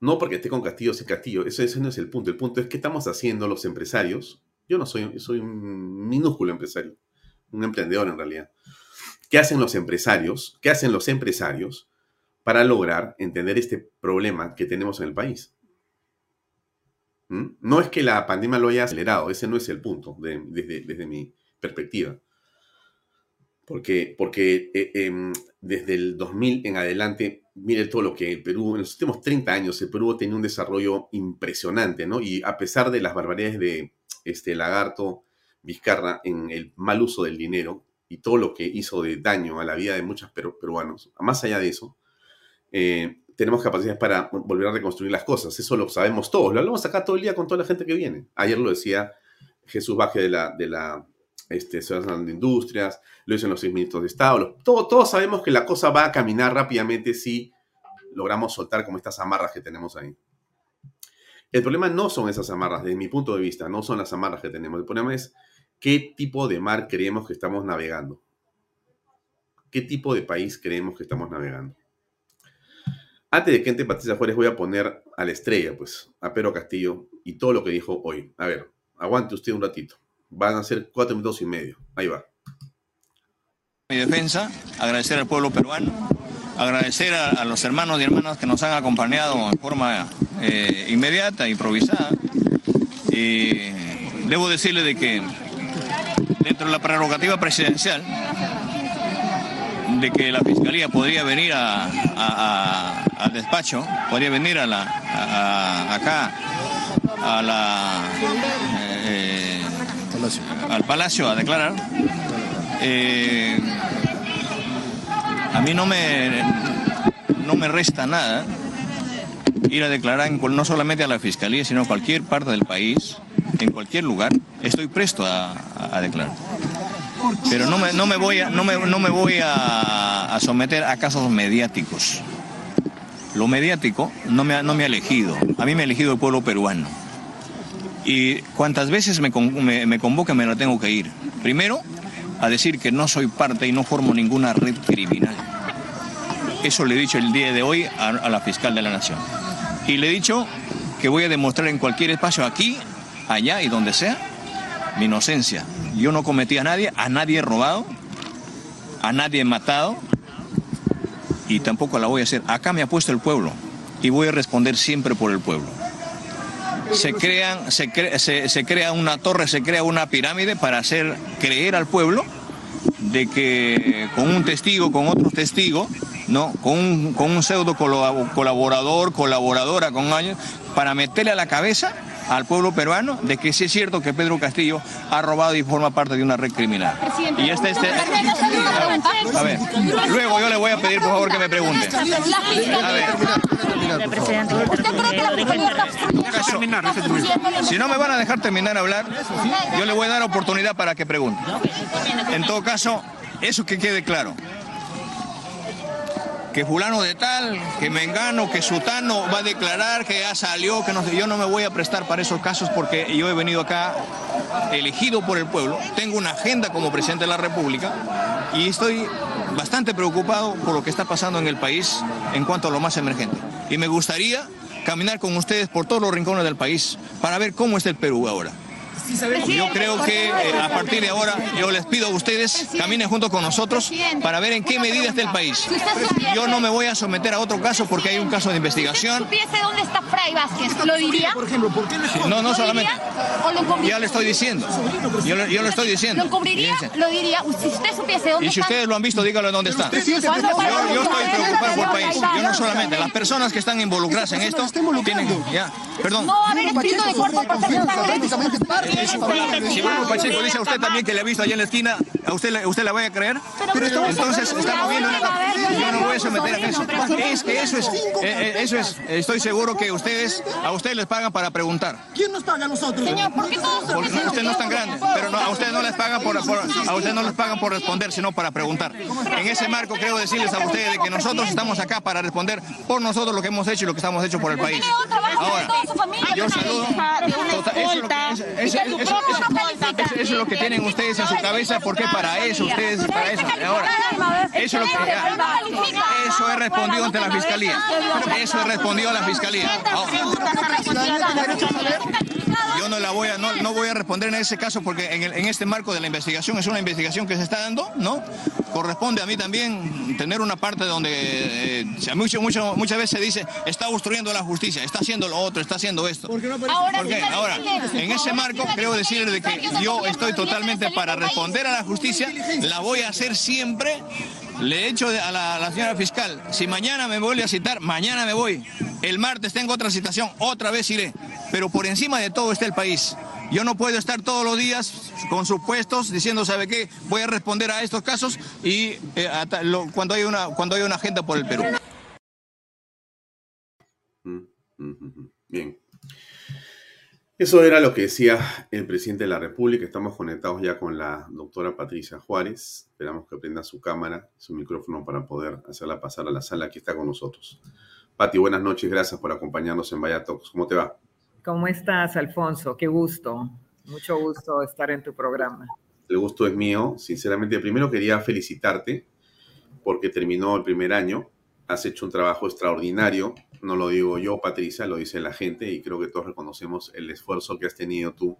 No porque esté con Castillo sin Castillo, ese, no es el punto. El punto es qué estamos haciendo los empresarios. Yo no soy, soy un minúsculo empresario, un emprendedor en realidad. ¿Qué hacen los empresarios? ¿Qué hacen los empresarios para lograr entender este problema que tenemos en el país? ¿Mm? No es que la pandemia lo haya acelerado, ese no es el punto desde mi perspectiva. Porque, eh, em, desde el 2000 en adelante, mire todo lo que el Perú, en los últimos 30 años, el Perú tenido un desarrollo impresionante, ¿no? Y a pesar de las barbaridades de este Lagarto Vizcarra en el mal uso del dinero y todo lo que hizo de daño a la vida de muchos peruanos, más allá de eso, eh, tenemos capacidades para volver a reconstruir las cosas. Eso lo sabemos todos. Lo hablamos acá todo el día con toda la gente que viene. Ayer lo decía Jesús Baje de la, de la este, de Industrias, lo dicen los seis ministros de Estado. todos sabemos que la cosa va a caminar rápidamente si logramos soltar como estas amarras que tenemos ahí. El problema no son esas amarras, desde mi punto de vista, no son las amarras que tenemos. El problema es qué tipo de mar creemos que estamos navegando. ¿Qué tipo de país creemos que estamos navegando? Antes de que entre Patricia Juárez, voy a poner a la estrella, pues, a Pedro Castillo y todo lo que dijo hoy. A ver, aguante usted un ratito. Van a ser cuatro minutos y medio. Ahí va. mi defensa, agradecer al pueblo peruano, agradecer a, los hermanos y hermanas que nos han acompañado en forma eh, inmediata, improvisada. Y debo decirle de que dentro de la prerrogativa presidencial, de que la Fiscalía podría venir al despacho, podría venir a la, acá a la, eh, al Palacio a declarar. Eh, a mí no me, no me resta nada ir a declarar no solamente a la Fiscalía, sino a cualquier parte del país, en cualquier lugar, estoy presto a, declarar. Pero no me, no me voy, a, no me, no me voy a, someter a casos mediáticos. Lo mediático no me, no me ha elegido, a mí me ha elegido el pueblo peruano. Y cuantas veces me, me, me convoque me lo tengo que ir. Primero, a decir que no soy parte y no formo ninguna red criminal. Eso le he dicho el día de hoy a, la fiscal de la Nación. Y le he dicho que voy a demostrar en cualquier espacio, aquí, allá y donde sea, mi inocencia. Yo no cometí a nadie, a nadie he robado, a nadie he matado y tampoco la voy a hacer. Acá me ha puesto el pueblo y voy a responder siempre por el pueblo se, crean, se, se, crea una torre, se crea una pirámide para hacer creer al pueblo de que con un testigo, con otro testigo, ¿no? con, un, con un pseudo colaborador, colaboradora con años, para meterle a la cabeza al pueblo peruano de que sí es cierto que Pedro Castillo ha robado y forma parte de una red criminal. y este, este, a ver, luego yo le voy a pedir por favor que me pregunte. A ver. Si no me van a dejar terminar hablar, yo le voy a dar oportunidad para que pregunte. En todo caso, eso que quede claro que fulano de tal, que mengano, que sutano va a declarar que ya salió, que no sé, yo no me voy a prestar para esos casos porque yo he venido acá elegido por el pueblo, tengo una agenda como presidente de la República y estoy bastante preocupado por lo que está pasando en el país en cuanto a lo más emergente. Y me gustaría caminar con ustedes por todos los rincones del país para ver cómo está el Perú ahora. Yo creo que eh, a partir de ahora yo les pido a ustedes caminen junto con nosotros para ver en qué medida está el país. Yo no me voy a someter a otro caso porque hay un caso de investigación. Si supiese dónde está Fray Vázquez, ¿lo diría? Por ejemplo, ¿por qué No, no solamente. Ya le estoy diciendo. Yo, yo lo estoy diciendo. ¿Lo cubriría? Lo diría. Si usted supiese dónde Y si ustedes lo han visto, díganlo dónde está. Yo, estoy preocupado por el país. Yo no solamente. Las personas que están involucradas en esto tienen... Ya, perdón. No, a ver, escrito de cuerpo si Bruno Pacheco dice a usted también que le ha visto allá en la esquina, ¿a usted, usted la va a creer? Entonces estamos viendo Yo no voy a someter a eso. Es que eso es, eh, eh, eso es, estoy seguro que ustedes, a ustedes les pagan para preguntar. ¿Quién nos paga a nosotros? Señor, ¿por qué todos Porque usted no es tan grande, pero a ustedes no les pagan por, a ustedes no les pagan por responder, sino para preguntar. En ese marco creo decirles a ustedes que nosotros estamos acá para responder por nosotros lo que hemos hecho y lo que estamos hecho por el país. Ahora, yo saludo. Eso, es lo que tienen ustedes en su cabeza, porque para eso, ustedes, para eso. Ahora, eso es lo que, eso he respondido ante la fiscalía. Eso he respondido a la fiscalía. Yo no la voy a, no, no voy a responder en ese caso porque en, en, este marco de la investigación es una investigación que se está dando, ¿no? Corresponde a mí también tener una parte donde eh, mucho, mucho, muchas veces se dice está obstruyendo la justicia, está haciendo lo otro, está haciendo esto. ¿Por qué? Ahora, en ese marco creo decirle de que yo estoy totalmente para responder a la justicia, la voy a hacer siempre le he dicho a la, señora fiscal, si mañana me vuelve a citar, mañana me voy. El martes tengo otra citación, otra vez iré. Pero por encima de todo está el país. Yo no puedo estar todos los días con supuestos diciendo, ¿sabe qué? Voy a responder a estos casos y eh, cuando, hay una, cuando hay una agenda por el Perú. Mm, mm, mm, Bien. Eso era lo que decía el presidente de la República. Estamos conectados ya con la doctora Patricia Juárez. Esperamos que prenda su cámara, su micrófono para poder hacerla pasar a la sala que está con nosotros. Pati, buenas noches. Gracias por acompañarnos en Vaya Talks. ¿Cómo te va? ¿Cómo estás, Alfonso? Qué gusto. Mucho gusto estar en tu programa. El gusto es mío. Sinceramente, primero quería felicitarte porque terminó el primer año. Has hecho un trabajo extraordinario no lo digo yo, Patricia, lo dice la gente y creo que todos reconocemos el esfuerzo que has tenido tú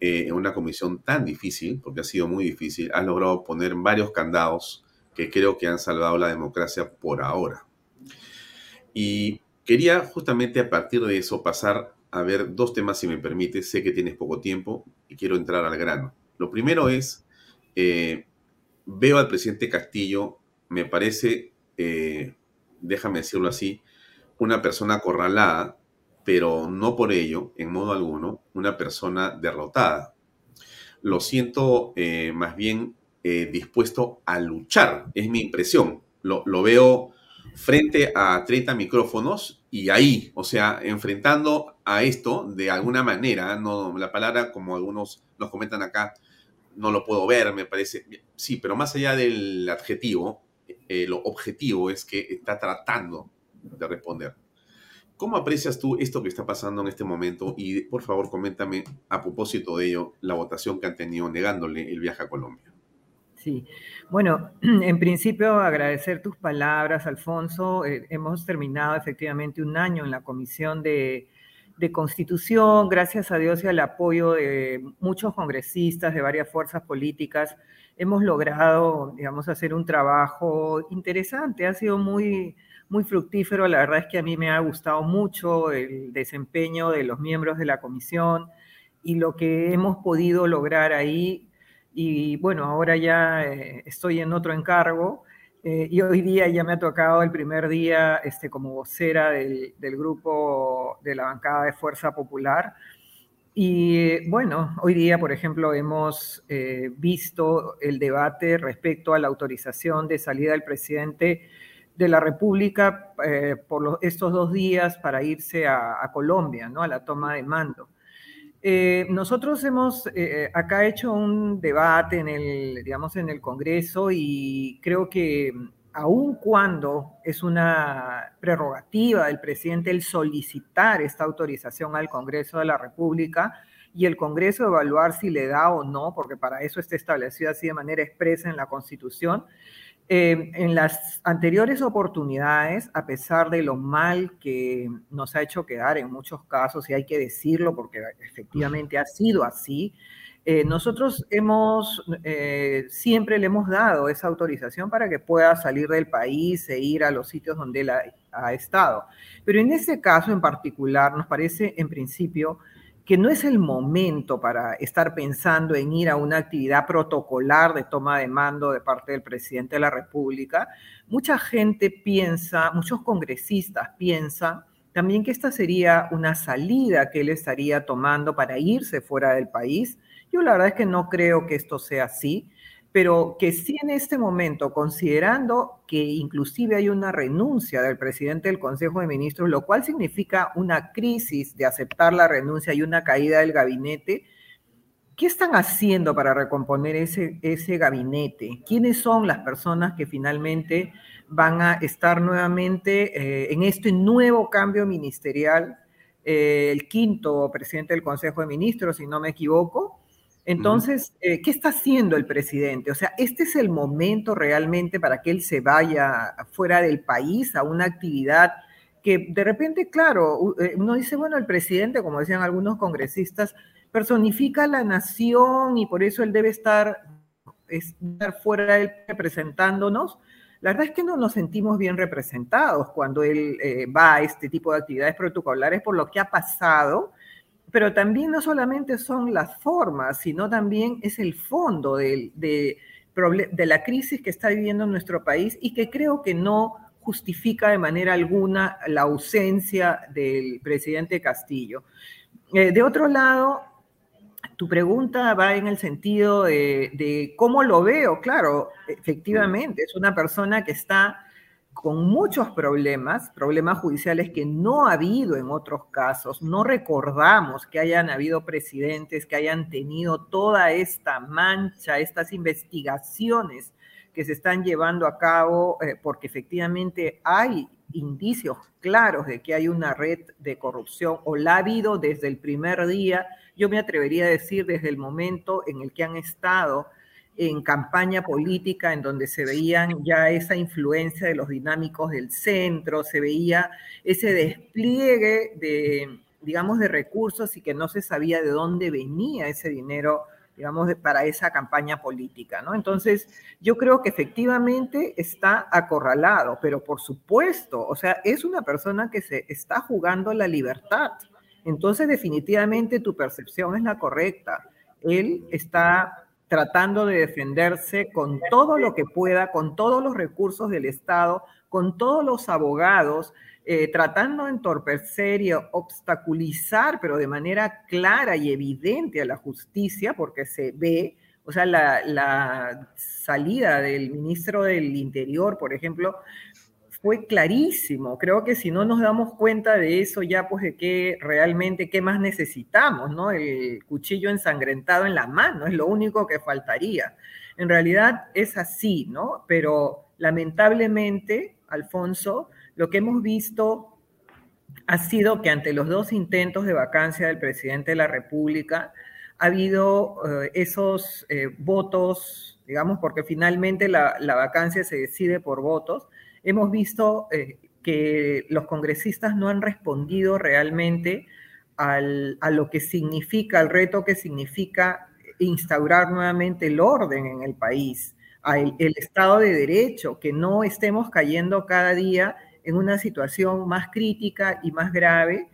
eh, en una comisión tan difícil, porque ha sido muy difícil, has logrado poner varios candados que creo que han salvado la democracia por ahora. Y quería justamente a partir de eso pasar a ver dos temas, si me permite. Sé que tienes poco tiempo y quiero entrar al grano. Lo primero es, eh, veo al presidente Castillo, me parece, eh, déjame decirlo así, una persona acorralada pero no por ello, en modo alguno, una persona derrotada. Lo siento eh, más bien dispuesto a luchar, es mi impresión. Lo, veo frente a 30 micrófonos y ahí, o sea, enfrentando a esto de alguna manera, no la palabra como algunos nos comentan acá, no lo puedo ver, me parece, sí, pero más allá del adjetivo, eh, lo objetivo es que está tratando de responder. ¿Cómo aprecias tú esto que está pasando en este momento? Y por favor, coméntame a propósito de ello la votación que han tenido negándole el viaje a Colombia. Bueno, en principio agradecer tus palabras, Alfonso. Eh, hemos terminado efectivamente un año en la Comisión de, de Constitución, gracias a Dios y al apoyo de muchos congresistas de varias fuerzas políticas. Hemos logrado, digamos, hacer un trabajo interesante. Ha sido muy muy fructífero. La verdad es que a mí me ha gustado mucho el desempeño de los miembros de la comisión y lo que hemos podido lograr ahí. Y bueno, ahora ya eh, estoy en otro encargo eh, y hoy día ya me ha tocado el primer día este, como vocera del, grupo de la bancada de Fuerza Popular. Y bueno, hoy día, por ejemplo, hemos eh, visto el debate respecto a la autorización de salida del presidente de la República por estos dos días para irse a, Colombia, ¿no? a la toma de mando. Eh, nosotros hemos eh, acá hecho un debate en el, digamos, en el Congreso y creo que aun cuando es una prerrogativa del presidente el solicitar esta autorización al Congreso de la República y el Congreso evaluar si le da o no, porque para eso está establecido así de manera expresa en la Constitución, eh, en las anteriores oportunidades, a pesar de lo mal que nos ha hecho quedar en muchos casos, y hay que decirlo porque efectivamente ha sido así, eh, nosotros hemos, eh, siempre le hemos dado esa autorización para que pueda salir del país e ir a los sitios donde él ha estado. Pero en este caso en particular, nos parece en principio que no es el momento para estar pensando en ir a una actividad protocolar de toma de mando de parte del presidente de la República. Mucha gente piensa, muchos congresistas piensan también que esta sería una salida que él estaría tomando para irse fuera del país. Yo la verdad es que no creo que esto sea así pero que sí en este momento, considerando que inclusive hay una renuncia del presidente del Consejo de Ministros, lo cual significa una crisis de aceptar la renuncia y una caída del gabinete, ¿qué están haciendo para recomponer ese, ese gabinete? ¿Quiénes son las personas que finalmente van a estar nuevamente eh, en este nuevo cambio ministerial? Eh, el quinto presidente del Consejo de Ministros, si no me equivoco, entonces, eh, ¿qué está haciendo el presidente? O sea, este es el momento realmente para que él se vaya fuera del país a una actividad que de repente, claro, eh, uno dice, bueno, el presidente, como decían algunos congresistas, personifica la nación y por eso él debe estar, estar fuera de él representándonos. La verdad es que no nos sentimos bien representados cuando él eh, va a este tipo de actividades protocolares por lo que ha pasado pero también no solamente son las formas, sino también es el fondo de, la crisis que está viviendo nuestro país y que creo que no justifica de manera alguna la ausencia del presidente Castillo. Eh, de otro lado, tu pregunta va en el sentido de cómo lo veo. Claro, efectivamente, es una persona que está con muchos problemas, problemas judiciales que no ha habido en otros casos. No recordamos que hayan habido presidentes que hayan tenido toda esta mancha, estas investigaciones que se están llevando a cabo, eh, porque efectivamente hay indicios claros de que hay una red de corrupción o la ha habido desde el primer día, yo me atrevería a decir desde el momento en el que han estado en campaña política en donde se veían ya esa influencia de los dinámicos del centro, se veía ese despliegue de, digamos, de recursos y que no se sabía de dónde venía ese dinero digamos, para esa campaña política, ¿no? Entonces, yo creo que efectivamente está acorralado, pero por supuesto, o sea, es una persona que se está jugando la libertad. Entonces, definitivamente tu percepción es la correcta. Él está tratando de defenderse con todo lo que pueda, con todos los recursos del Estado, con todos los abogados, eh, tratando de entorpecer y obstaculizar, pero de manera clara y evidente a la justicia, porque se ve, o sea, la, la salida del ministro del Interior, por ejemplo, fue clarísimo. Creo que si no nos damos cuenta de eso, ya pues de qué realmente, qué más necesitamos, ¿no? El cuchillo ensangrentado en la mano es lo único que faltaría. En realidad es así, ¿no? Pero lamentablemente, Alfonso, lo que hemos visto ha sido que ante los dos intentos de vacancia del presidente de la República, ha habido eh, esos eh, votos, digamos, porque finalmente la, vacancia se decide por votos. Hemos visto eh, que los congresistas no han respondido realmente a lo que significa, al reto que significa instaurar nuevamente el orden en el país, al el Estado de Derecho, que no estemos cayendo cada día en una situación más crítica y más grave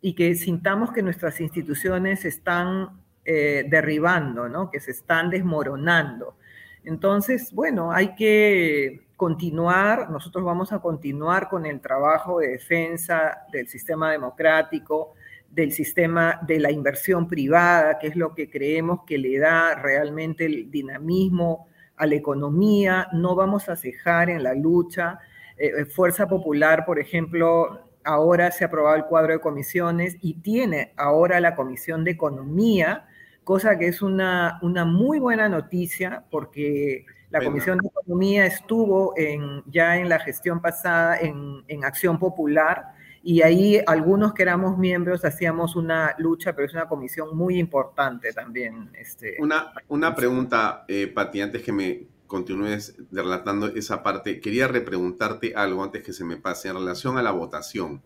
y que sintamos que nuestras instituciones están eh, derribando, ¿no? que se están desmoronando. Entonces, bueno, hay que continuar, nosotros vamos a continuar con el trabajo de defensa del sistema democrático, del sistema de la inversión privada, que es lo que creemos que le da realmente el dinamismo a la economía. No vamos a cejar en la lucha eh, eh, Fuerza Popular, por ejemplo, ahora se ha aprobado el cuadro de comisiones y tiene ahora la Comisión de Economía, cosa que es una, una muy buena noticia porque la Comisión de Economía estuvo en, ya en la gestión pasada en, en, Acción Popular y ahí algunos que éramos miembros hacíamos una lucha, pero es una comisión muy importante también. Este, una, una pregunta, eh, Pati, antes que me continúes relatando esa parte, quería repreguntarte algo antes que se me pase en relación a la votación,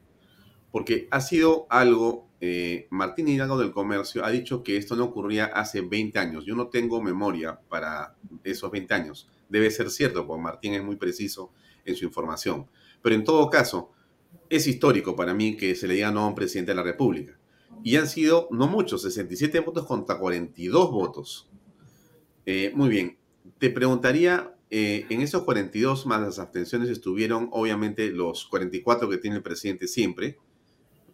porque ha sido algo, eh, Martín Hidalgo del Comercio ha dicho que esto no ocurría hace 20 años. Yo no tengo memoria para esos 20 años. Debe ser cierto, porque Martín es muy preciso en su información. Pero en todo caso, es histórico para mí que se le diga no a un presidente de la República. Y han sido, no muchos, 67 votos contra 42 votos. Eh, muy bien, te preguntaría, eh, en esos 42 más las abstenciones estuvieron obviamente los 44 que tiene el presidente siempre,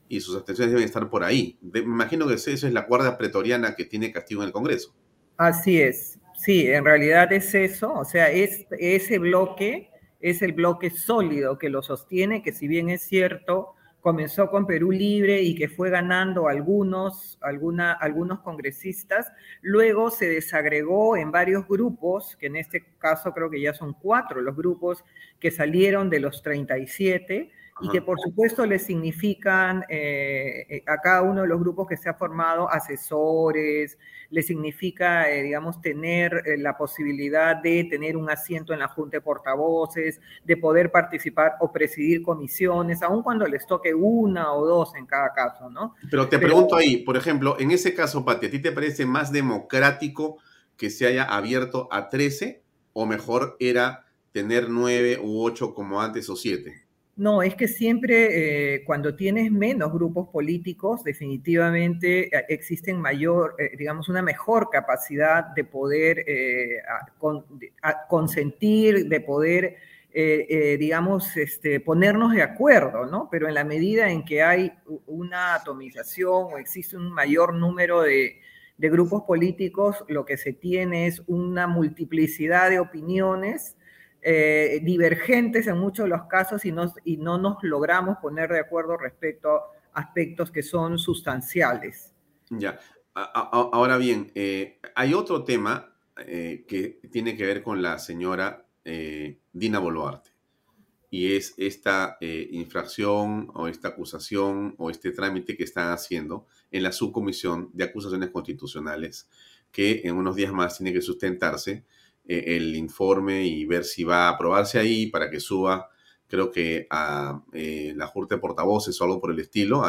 y sus abstenciones deben estar por ahí. me imagino que eso es la guardia pretoriana que tiene castigo en el Congreso. Así es, sí, en realidad es eso, o sea, es, ese bloque es el bloque sólido que lo sostiene, que si bien es cierto, comenzó con Perú Libre y que fue ganando algunos, alguna, algunos congresistas, luego se desagregó en varios grupos, que en este caso creo que ya son cuatro los grupos que salieron de los 37, y que por supuesto le significan eh, eh, a cada uno de los grupos que se ha formado asesores, le significa, eh, digamos, tener la posibilidad de tener un asiento en la Junta de Portavoces, de poder participar o presidir comisiones, aun cuando les toque una o dos en cada caso, ¿no? Pero te pregunto ahí, por ejemplo, en ese caso, Pati, ¿a ti te parece más democrático que se haya abierto a 13 o mejor era tener 9 u 8 como antes o 7? No, es que siempre eh, cuando tienes menos grupos políticos, definitivamente eh, existen mayor, eh, digamos, una mejor capacidad de poder consentir, de poder, digamos, este, ponernos de acuerdo, ¿no? Pero en la medida en que hay una atomización o existe un mayor número de grupos políticos, lo que se tiene es una multiplicidad de opiniones eh, divergentes en muchos de los casos y, y no nos logramos poner de acuerdo respecto a aspectos que son sustanciales. Ya, ahora bien, eh, hay otro tema eh, que tiene que ver con la señora Dina Boluarte y es esta infracción o esta acusación o este trámite que están haciendo en la subcomisión de acusaciones constitucionales que en unos días más tiene que sustentarse el informe y ver si va a aprobarse ahí para que suba creo que a eh, la Junta de Portavoces o algo por el estilo,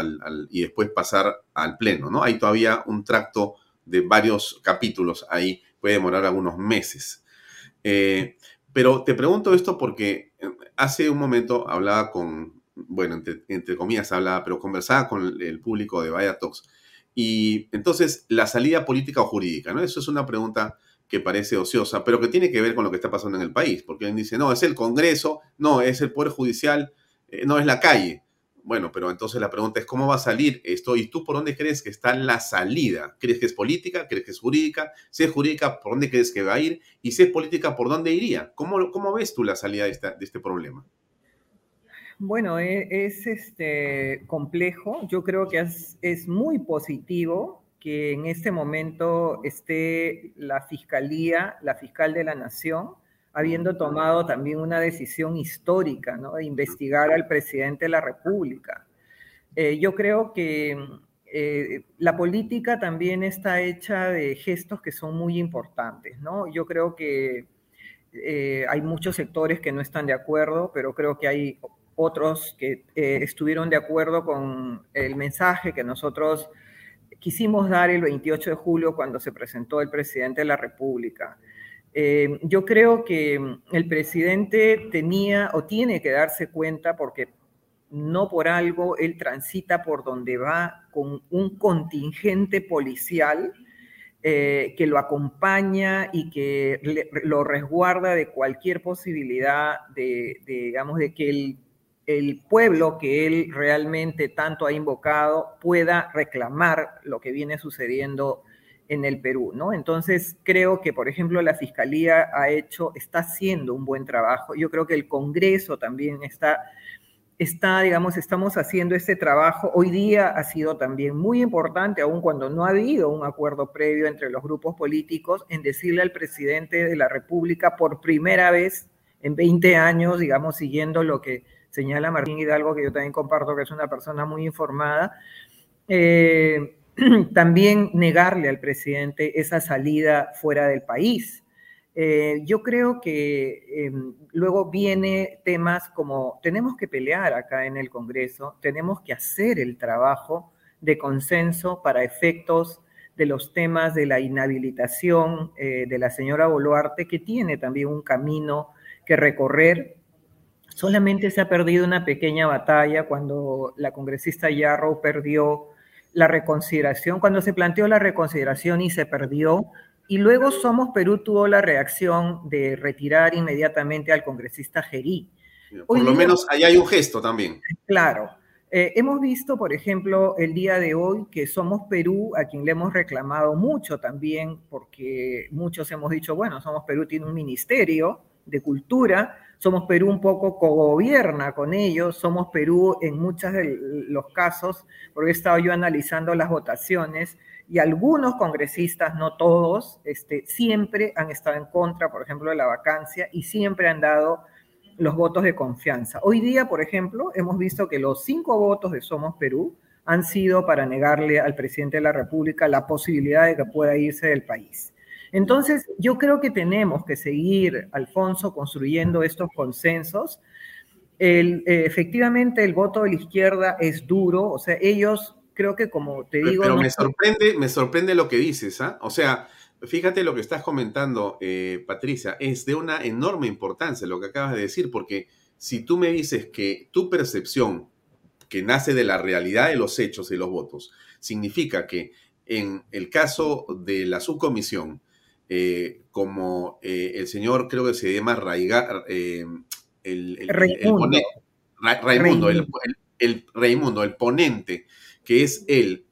y después pasar al Pleno, ¿no? Hay todavía un tracto de varios capítulos ahí, puede demorar algunos meses. Eh, pero te pregunto esto porque eh, hace un momento hablaba con, bueno, entre, comillas hablaba, pero conversaba con el público de Vaya y entonces la salida política o jurídica, ¿no? Eso es una pregunta que parece ociosa, pero que tiene que ver con lo que está pasando en el país, porque él dice, no, es el Congreso, no, es el Poder Judicial, eh, no es la calle. Bueno, pero entonces la pregunta es, ¿cómo va a salir esto? ¿Y tú por dónde crees que está la salida? ¿Crees que es política? ¿Crees que es jurídica? Si es jurídica, ¿por dónde crees que va a ir? Y si es política, ¿por dónde iría? ¿Cómo, cómo ves tú la salida de, de este problema? Bueno, e, es, este, complejo. Yo creo que es, es muy positivo que en este momento esté la Fiscalía, la fiscal de la Nación, habiendo tomado también una decisión histórica, ¿no? De investigar al presidente de la República. Eh, yo creo que eh, la política también está hecha de gestos que son muy importantes, ¿no? Yo creo que eh, hay muchos sectores que no están de acuerdo, pero creo que hay otros que estuvieron de acuerdo con el mensaje que nosotros quisimos dar el 28 de julio cuando se presentó el presidente de la República. Eh, yo creo que el presidente tenía o tiene que darse cuenta porque no por algo él transita por donde va con un contingente policial eh, que lo acompaña y que lo resguarda de cualquier posibilidad de, de, digamos, de que el el pueblo que él realmente tanto ha invocado pueda reclamar lo que viene sucediendo en el Perú, ¿no? Entonces, creo que, por ejemplo, la Fiscalía ha hecho, está haciendo un buen trabajo. Yo creo que el Congreso también está, está, digamos, estamos haciendo este trabajo. Hoy día ha sido también muy importante, aun cuando no ha habido un acuerdo previo entre los grupos políticos, en decirle al presidente de la República por primera vez en 20 años, digamos, siguiendo lo que señala Martín Hidalgo, que yo también comparto que es una persona muy informada, eh, también negarle al presidente esa salida fuera del país. Eh, yo creo que em, luego viene temas como tenemos que pelear acá en el Congreso, tenemos que hacer el trabajo de consenso para efectos de los temas de la inhabilitación eh, de la señora Boluarte, que tiene también un camino que recorrer Solamente se ha perdido una pequeña batalla cuando la congresista Yarrow perdió la reconsideración, cuando se planteó la reconsideración y se perdió, y luego Somos Perú tuvo la reacción de retirar inmediatamente al congresista Gerí. Por lo menos ahí hay un gesto también. Claro. Eh, hemos visto, por ejemplo, el día de hoy que Somos Perú, a quien le hemos reclamado mucho también, porque muchos hemos dicho, bueno, Somos Perú tiene un ministerio de cultura, somos Perú un poco cogobierna con ellos, Somos Perú en muchos de los casos, porque he estado yo analizando las votaciones y algunos congresistas, no todos, este, siempre han estado en contra, por ejemplo, de la vacancia y siempre han dado los votos de confianza. Hoy día, por ejemplo, hemos visto que los cinco votos de Somos Perú han sido para negarle al presidente de la República la posibilidad de que pueda irse del país. Entonces, yo creo que tenemos que seguir, Alfonso, construyendo estos consensos. Eh, efectivamente, el voto de la izquierda es duro, o sea, ellos creo que como te digo... Pero, me, sorprende, me sorprende lo que dices, ¿ah? O sea, fíjate lo que estás comentando, eh, Patricia, es de una enorme importancia lo que acabas de decir, porque si tú me dices que tu percepción, que nace de la realidad de los hechos y los votos, significa que en el caso de la subcomisión, eh, como eh, el señor, creo que se llama Raiga, eh, el, el, Raimundo, el, el, Raimundo, el ponente, que es él,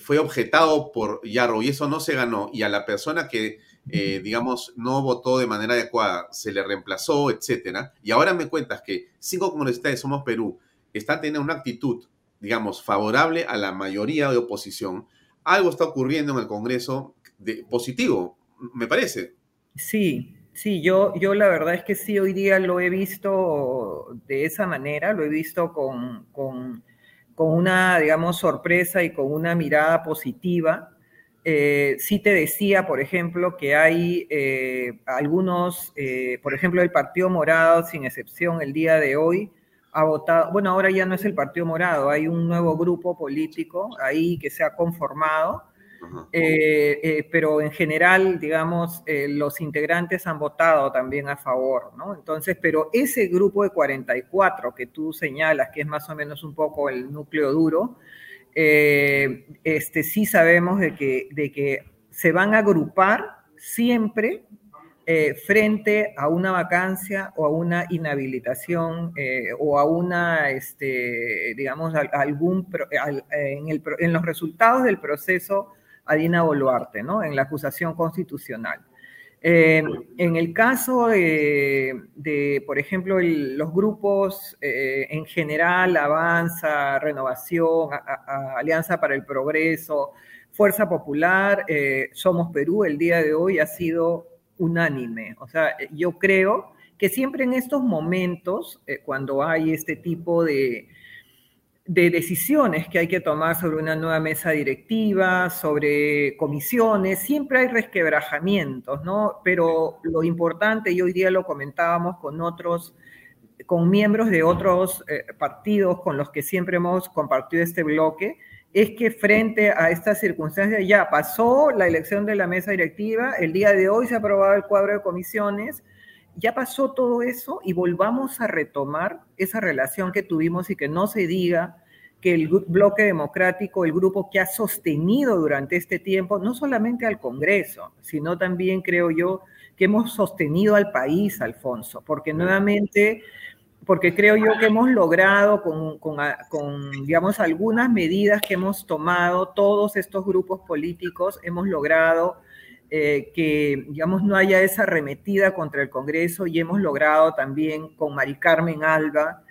fue objetado por Yarro y eso no se ganó, y a la persona que, digamos, no votó de manera adecuada, se le reemplazó, etcétera, y ahora me cuentas que cinco comunidades de Somos Perú están teniendo una actitud, digamos, favorable a la mayoría de oposición, algo está ocurriendo en el Congreso de, positivo, me parece. Sí, sí, yo, yo la verdad es que sí, hoy día lo he visto de esa manera, lo he visto con, con, una, digamos, sorpresa y con una mirada positiva. Eh, sí te decía, por ejemplo, que hay eh, algunos, eh, por ejemplo, el Partido Morado, sin excepción, el día de hoy, ha votado, bueno, ahora ya no es el Partido Morado, hay un nuevo grupo político ahí que se ha conformado, eh, eh, pero en general, digamos, eh, los integrantes han votado también a favor, ¿no? Entonces, pero ese grupo de 44 que tú señalas, que es más o menos un poco el núcleo duro, este, sí sabemos de que, de que se van a agrupar siempre frente a una vacancia o a una inhabilitación o a una, este, digamos, algún, en, los resultados del proceso Dina Boluarte, ¿no? En la acusación constitucional. Eh, en el caso de, por ejemplo, los grupos en general, Avanza, Renovación, Alianza para el Progreso, Fuerza Popular, Somos Perú, el día de hoy ha sido unánime. O sea, yo creo que siempre en estos momentos, eh, cuando hay este tipo de, de decisiones que hay que tomar sobre una nueva mesa directiva, sobre comisiones, siempre hay resquebrajamientos, ¿no? Pero lo importante, y hoy día lo comentábamos con otros, con miembros de otros eh, partidos con los que siempre hemos compartido este bloque, es que frente a estas circunstancias ya pasó la elección de la mesa directiva, el día de hoy se ha aprobado el cuadro de comisiones, ya pasó todo eso y volvamos a retomar esa relación que tuvimos y que no se diga que el bloque democrático, el grupo que ha sostenido durante este tiempo, no solamente al Congreso, sino también creo yo que hemos sostenido al país, Alfonso, porque nuevamente porque creo yo que hemos logrado con, digamos, algunas medidas que hemos tomado, todos estos grupos políticos, hemos logrado eh, que, digamos, no haya esa arremetida contra el Congreso y hemos logrado también con Mari Carmen Alba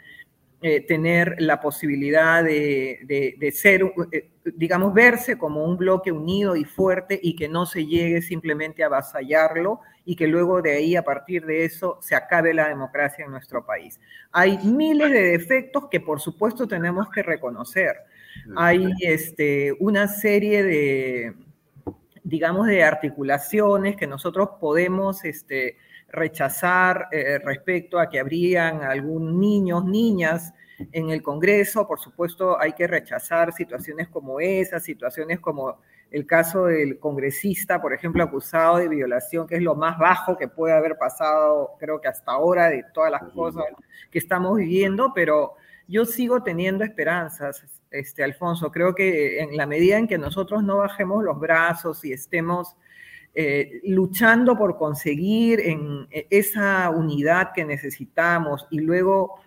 eh, tener la posibilidad de, de ser, eh, digamos, verse como un bloque unido y fuerte y que no se llegue simplemente a avasallarlo y que luego de ahí, a partir de eso, se acabe la democracia en nuestro país. Hay miles de defectos que por supuesto tenemos que reconocer. Hay este, una serie de, digamos, de articulaciones que nosotros podemos este, rechazar eh, respecto a que habrían algún niños, niñas en el Congreso. Por supuesto, hay que rechazar situaciones como esas, situaciones como el caso del congresista, por ejemplo, acusado de violación, que es lo más bajo que puede haber pasado, creo que hasta ahora, de todas las cosas que estamos viviendo, pero yo sigo teniendo esperanzas, este, Alfonso. Creo que en la medida en que nosotros no bajemos los brazos y estemos eh, luchando por conseguir en e, esa unidad que necesitamos y luego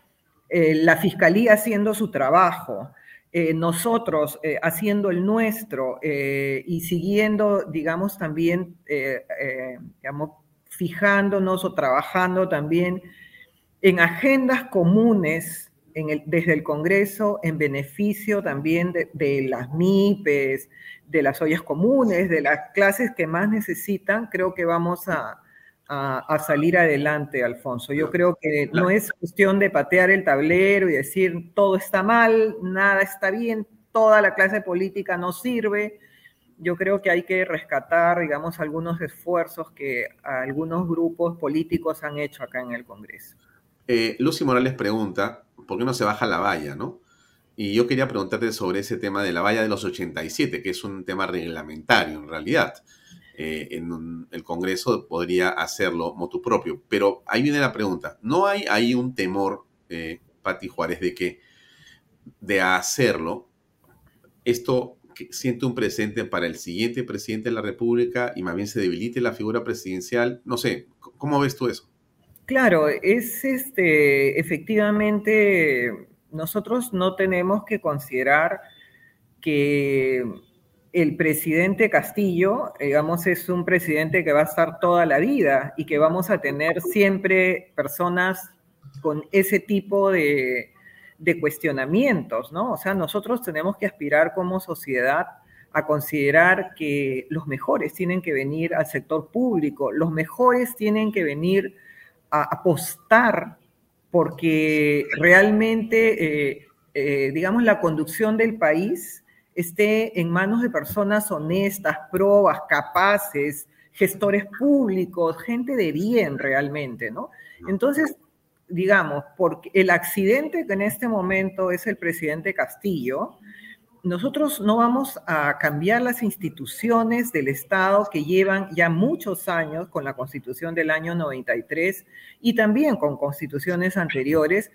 eh, la fiscalía haciendo su trabajo, eh, nosotros eh, haciendo el nuestro eh, y siguiendo, digamos, también, fijándonos o trabajando también en agendas comunes en el, desde el Congreso en beneficio también de, de, las MIPES, de las ollas comunes, de las clases que más necesitan, creo que vamos a, a, salir adelante, Alfonso. Yo creo que no es cuestión de patear el tablero y decir todo está mal, nada está bien, toda la clase política no sirve. Yo creo que hay que rescatar, digamos, algunos esfuerzos que algunos grupos políticos han hecho acá en el Congreso. Eh, Lucy Morales pregunta, ¿por qué no se baja la valla, no? Y yo quería preguntarte sobre ese tema de la valla de los 87, que es un tema reglamentario en realidad. Eh, el Congreso podría hacerlo motu propio. Pero ahí viene la pregunta, ¿no hay ahí un temor, eh, Pati Juárez, de que de hacerlo, esto siente un presente para el siguiente presidente de la República y más bien se debilite la figura presidencial? No sé, ¿cómo ves tú eso? Claro, es este, efectivamente, nosotros no tenemos que considerar que el presidente Castillo, digamos, es un presidente que va a estar toda la vida y que vamos a tener siempre personas con ese tipo de, cuestionamientos, ¿no? O sea, nosotros tenemos que aspirar como sociedad a considerar que los mejores tienen que venir al sector público, los mejores tienen que venir a apostar porque realmente, eh, eh, digamos, la conducción del país esté en manos de personas honestas, probas, capaces, gestores públicos, gente de bien realmente, ¿no? Entonces, digamos, porque el accidente que en este momento es el presidente Castillo, nosotros no vamos a cambiar las instituciones del Estado que llevan ya muchos años con la constitución del año 93 y también con constituciones anteriores,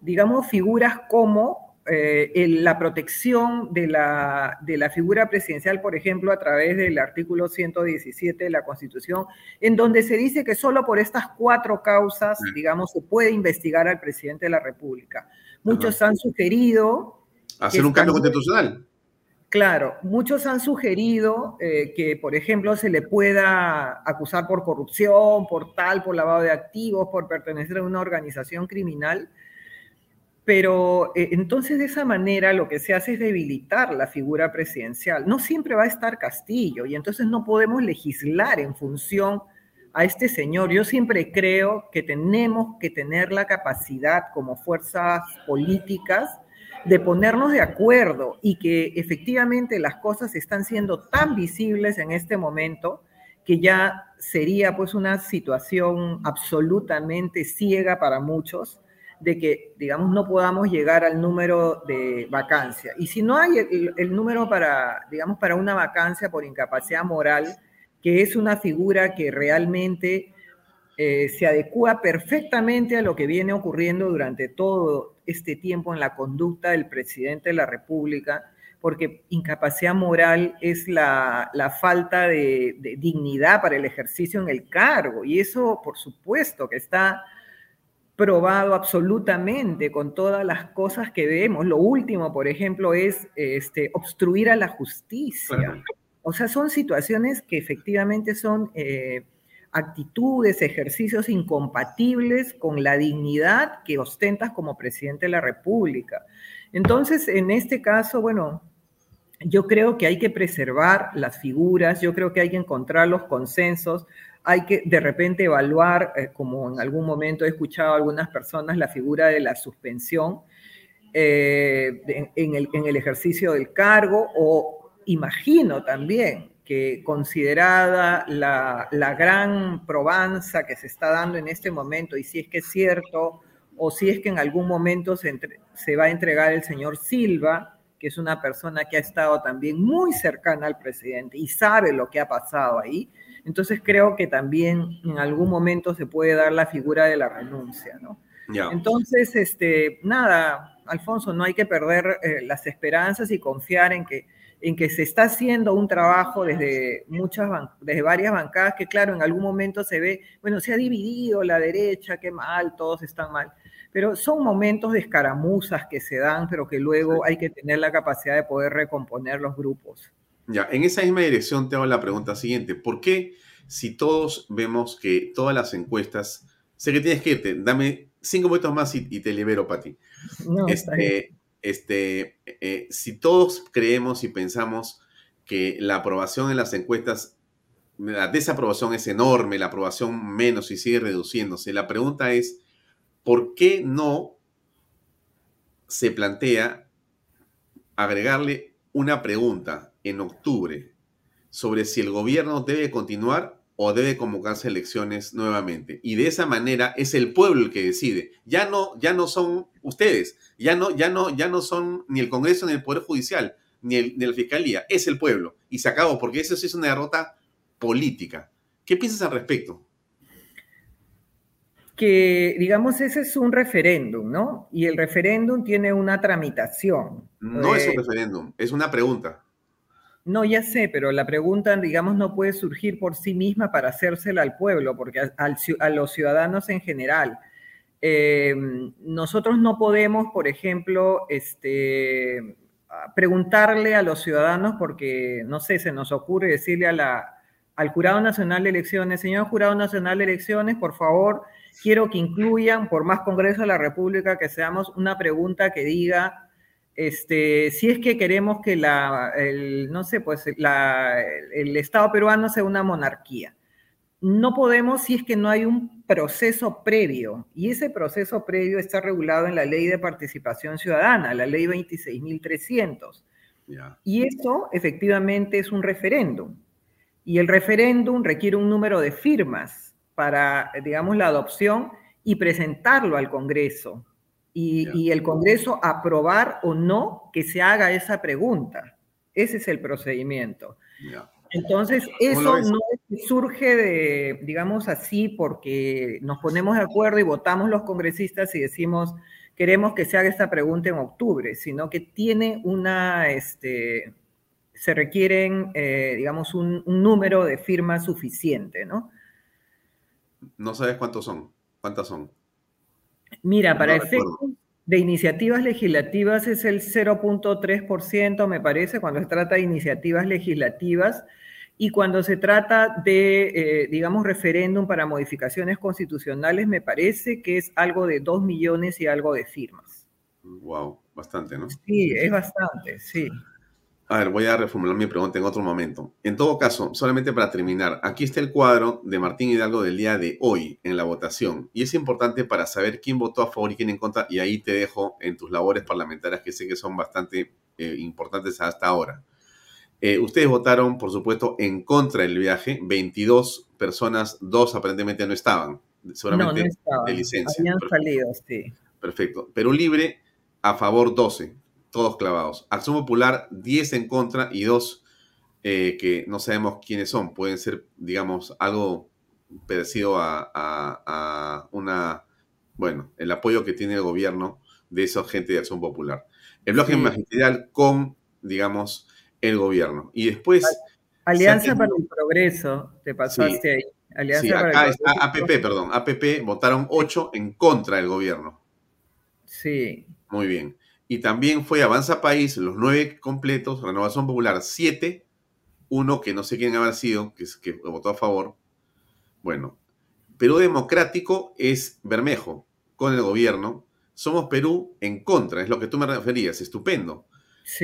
digamos, figuras como eh, la protección de la, de la figura presidencial, por ejemplo, a través del artículo 117 de la Constitución, en donde se dice que solo por estas cuatro causas, digamos, se puede investigar al presidente de la República. Muchos han sugerido... Hacer un cambio constitucional. Claro, muchos han sugerido eh, que, por ejemplo, se le pueda acusar por corrupción, por tal, por lavado de activos, por pertenecer a una organización criminal. Pero eh, entonces de esa manera lo que se hace es debilitar la figura presidencial. No siempre va a estar Castillo y entonces no podemos legislar en función a este señor. Yo siempre creo que tenemos que tener la capacidad como fuerzas políticas de ponernos de acuerdo y que efectivamente las cosas están siendo tan visibles en este momento que ya sería pues una situación absolutamente ciega para muchos de que, digamos, no podamos llegar al número de vacancia. Y si no hay el, número para, digamos, para una vacancia por incapacidad moral, que es una figura que realmente eh, se adecua perfectamente a lo que viene ocurriendo durante todo este tiempo en la conducta del presidente de la República, porque incapacidad moral es la, falta de, de, dignidad para el ejercicio en el cargo, y eso, por supuesto, que está probado absolutamente con todas las cosas que vemos. Lo último, por ejemplo, es este, obstruir a la justicia. O sea, son situaciones que efectivamente son eh, actitudes, ejercicios incompatibles con la dignidad que ostentas como presidente de la República. Entonces, en este caso, bueno, yo creo que hay que preservar las figuras, yo creo que hay que encontrar los consensos, hay que de repente evaluar, eh, como en algún momento he escuchado a algunas personas, la figura de la suspensión eh, en, el, ejercicio del cargo o imagino también que considerada la, gran probanza que se está dando en este momento y si es que es cierto o si es que en algún momento se, se va a entregar el señor Silva, que es una persona que ha estado también muy cercana al presidente y sabe lo que ha pasado ahí, entonces creo que también en algún momento se puede dar la figura de la renuncia, ¿no? Entonces, este, nada, Alfonso, no hay que perder eh, las esperanzas y confiar en que, en que se está haciendo un trabajo desde, muchas, desde varias bancadas que, claro, en algún momento se ve, bueno, se ha dividido la derecha, qué mal, todos están mal, pero son momentos de escaramuzas que se dan, pero que luego hay que tener la capacidad de poder recomponer los grupos. Ya, en esa misma dirección te hago la pregunta siguiente. ¿Por qué si todos vemos que todas las encuestas, sé que tienes que irte, dame cinco minutos más y, te libero, Pati. No, este, este, eh, si todos creemos y pensamos que la aprobación en las encuestas, la desaprobación es enorme, la aprobación menos y sigue reduciéndose, la pregunta es, ¿por qué no se plantea agregarle una pregunta en octubre sobre si el gobierno debe continuar o debe convocarse elecciones nuevamente. Y de esa manera es el pueblo el que decide. Ya no, ya no son ustedes, ya no, ya no, ya no son ni el Congreso ni el Poder Judicial, ni, el, ni la Fiscalía, es el pueblo. Y se acabó, porque eso sí es una derrota política. ¿Qué piensas al respecto? que, digamos, ese es un referéndum, ¿no? Y el referéndum tiene una tramitación. No es un eh, referéndum, es una pregunta. No, ya sé, pero la pregunta, digamos, no puede surgir por sí misma para hacérsela al pueblo, porque a, los ciudadanos en general. Em, nosotros no podemos, por ejemplo, este, preguntarle a los ciudadanos, porque, no sé, se nos ocurre decirle al Jurado Nacional de Elecciones, señor Jurado Nacional de Elecciones, por favor, quiero que incluyan, por más Congreso de la República, que seamos una pregunta que diga, este, si es que queremos que la, el, no sé, pues el Estado peruano sea una monarquía. No podemos si es que no hay un proceso previo, y ese proceso previo está regulado en la Ley de Participación Ciudadana, la Ley 26.300. Y eso efectivamente es un referéndum. Y el referéndum requiere un número de firmas para, digamos, la adopción y presentarlo al Congreso. Y, el Congreso aprobar o no que se haga esa pregunta. Ese es el procedimiento. Entonces, eso no surge de, digamos así, porque nos ponemos de acuerdo y votamos los congresistas y decimos, queremos que se haga esta pregunta en octubre, sino que tiene una, este, se requieren, eh, digamos, un, número de firmas suficiente, ¿no? No sabes cuántos son, cuántas son. Mira, para efectos de iniciativas legislativas es el 0.3%, me parece, cuando se trata de iniciativas legislativas. Y cuando se trata de, eh, digamos, referéndum para modificaciones constitucionales, me parece que es algo de dos millones y algo de firmas. Wow, bastante, ¿no? Sí, es bastante, sí. A ver, voy a reformular mi pregunta en otro momento. En todo caso, solamente para terminar, aquí está el cuadro de Martín Hidalgo del día de hoy en la votación. Y es importante para saber quién votó a favor y quién en contra. Y ahí te dejo en tus labores parlamentarias que sé que son bastante eh, importantes hasta ahora. Eh, ustedes votaron, por supuesto, en contra del viaje. 22 personas, dos aparentemente no estaban, seguramente no, no estaban. de licencia. Habían salido, sí. Perfecto. Perú Libre, a favor 12, todos clavados. Acción Popular, 10 en contra y dos eh, que no sabemos quiénes son. Pueden ser, digamos, algo parecido a, a, una, bueno, el apoyo que tiene el gobierno de esa gente de Acción Popular. El bloque magisterial con, digamos, el gobierno. Y después... Alianza para el Progreso, te pasaste ahí. Alianza para acá el está APP, perdón. APP votaron 8 en contra del gobierno. Sí. Muy bien. Y también fue Avanza País, los nueve completos, Renovación Popular 7, uno que no sé quién habrá sido, que, que votó a favor. Bueno, Perú Democrático es Bermejo con el gobierno. Somos Perú en contra, es lo que tú me referías, estupendo.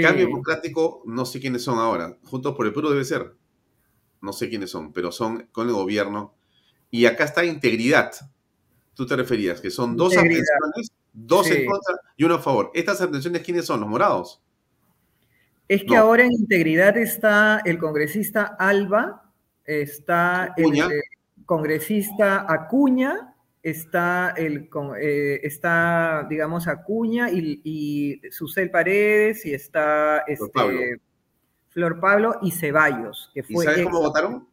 Cambio Democrático, no sé quiénes son ahora. Juntos por el Perú debe ser. No sé quiénes son, pero son con el gobierno. Y acá está Integridad. Tú te referías, que son dos abstenciones, dos en contra y uno a favor. ¿Estas abstenciones quiénes son? ¿Los morados? Es que ahora en Integridad está el congresista Alba, está el, el congresista Acuña está, el, eh, está digamos, Acuña y, y Susel Paredes y está este, Flor, Pablo. y Ceballos. Que fue ¿Y sabes cómo votaron?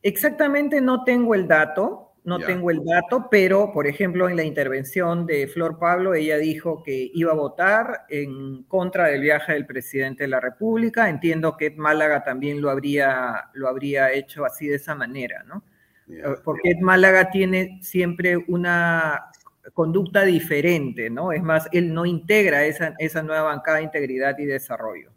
Exactamente no tengo el dato, no tengo el dato, pero por ejemplo en la intervención de Flor Pablo, ella dijo que iba a votar en contra del viaje del presidente de la República. Entiendo que Málaga también lo habría, lo habría hecho así de esa manera, ¿no? Eh, porque Málaga tiene siempre una conducta diferente, ¿no? Es más, él no integra esa, esa nueva bancada de integridad y desarrollo,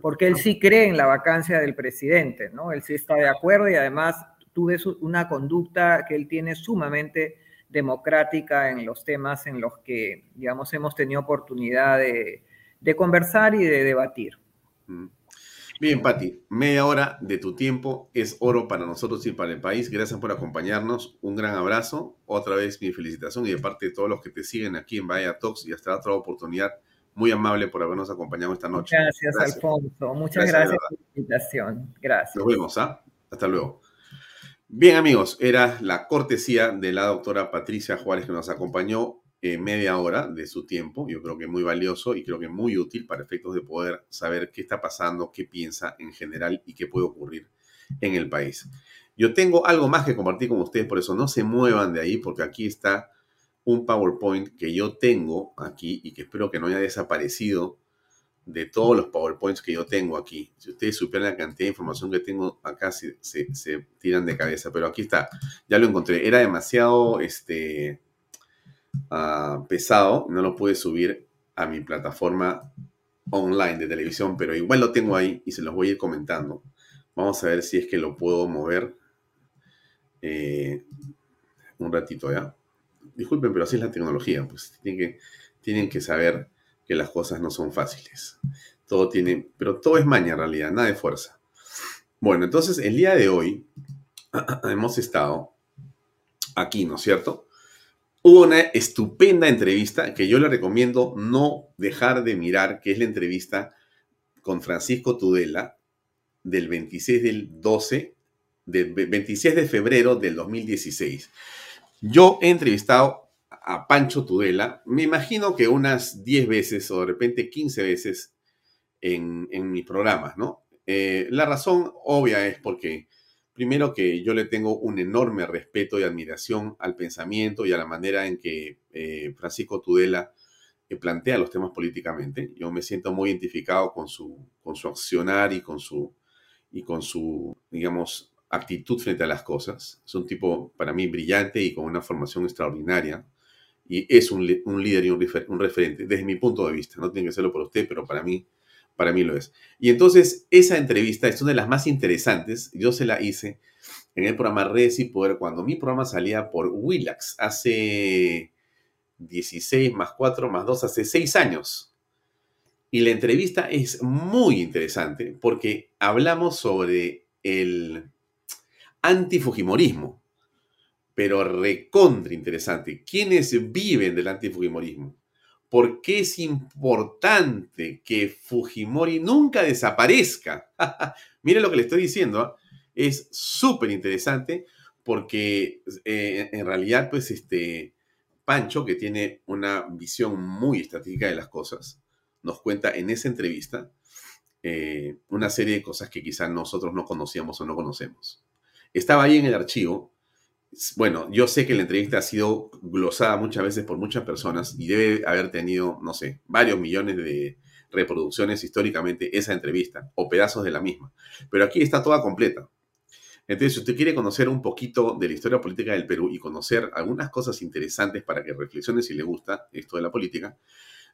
porque él sí cree en la vacancia del presidente, ¿no? Él sí está de acuerdo y además tuve una conducta que él tiene sumamente democrática en los temas en los que, digamos, hemos tenido oportunidad de, de conversar y de debatir. Mm. Bien, Patti, media hora de tu tiempo es oro para nosotros y para el país. Gracias por acompañarnos. Un gran abrazo. Otra vez mi felicitación y de parte de todos los que te siguen aquí en Bahía Talks y hasta otra oportunidad. Muy amable por habernos acompañado esta noche. Gracias, Alfonso. Muchas gracias, por la invitación. Gracias. Nos vemos, ¿ah? Hasta luego. Bien, amigos, era la cortesía de la doctora Patricia Juárez que nos acompañó eh, media hora de su tiempo, yo creo que muy valioso y creo que muy útil para efectos de poder saber qué está pasando, qué piensa en general y qué puede ocurrir en el país. Yo tengo algo más que compartir con ustedes, por eso no se muevan de ahí, porque aquí está un PowerPoint que yo tengo aquí y que espero que no haya desaparecido de todos los PowerPoints que yo tengo aquí. Si ustedes supieran la cantidad de información que tengo acá, se, se, tiran de cabeza, pero aquí está, ya lo encontré. Era demasiado, este, Ah, pesado, no lo pude subir a mi plataforma online de televisión, pero igual lo tengo ahí y se los voy a ir comentando. Vamos a ver si es que lo puedo mover eh, un ratito ya. Disculpen, pero así es la tecnología, pues tienen que, tienen que saber que las cosas no son fáciles. Todo tiene, pero todo es maña en realidad, nada de fuerza. Bueno, entonces el día de hoy hemos estado aquí, ¿no es cierto? Hubo una estupenda entrevista que yo le recomiendo no dejar de mirar, que es la entrevista con Francisco Tudela del 26 del 12, del 26 de febrero del 2016. Yo he entrevistado a Pancho Tudela, me imagino que unas 10 veces o de repente 15 veces en, en mis programas, ¿no? Eh, la razón obvia es porque, primero que yo le tengo un enorme respeto y admiración al pensamiento y a la manera en que eh, Francisco Tudela eh, plantea los temas políticamente. Yo me siento muy identificado con su, con su accionar y con su, y con su, digamos, actitud frente a las cosas. Es un tipo, para mí, brillante y con una formación extraordinaria. Y es un, un líder y un, un referente, desde mi punto de vista. No tiene que serlo por usted, pero para mí para mí lo es. Y entonces esa entrevista es una de las más interesantes. Yo se la hice en el programa Redes y Poder cuando mi programa salía por Willax hace 16 más 4 más 2, hace 6 años. Y la entrevista es muy interesante porque hablamos sobre el antifujimorismo, pero recontra interesante. ¿Quiénes viven del antifujimorismo? por qué es importante que Fujimori nunca desaparezca. Mire lo que le estoy diciendo, ¿ah? es súper interesante porque eh, en realidad, pues, este Pancho, que tiene una visión muy estratégica de las cosas, nos cuenta en esa entrevista eh, una serie de cosas que quizás nosotros no conocíamos o no conocemos. Estaba ahí en el archivo bueno, yo sé que la entrevista ha sido glosada muchas veces por muchas personas y debe haber tenido, no sé, varios millones de reproducciones históricamente esa entrevista o pedazos de la misma. Pero aquí está toda completa. Entonces, si usted quiere conocer un poquito de la historia política del Perú y conocer algunas cosas interesantes para que reflexione si le gusta esto de la política,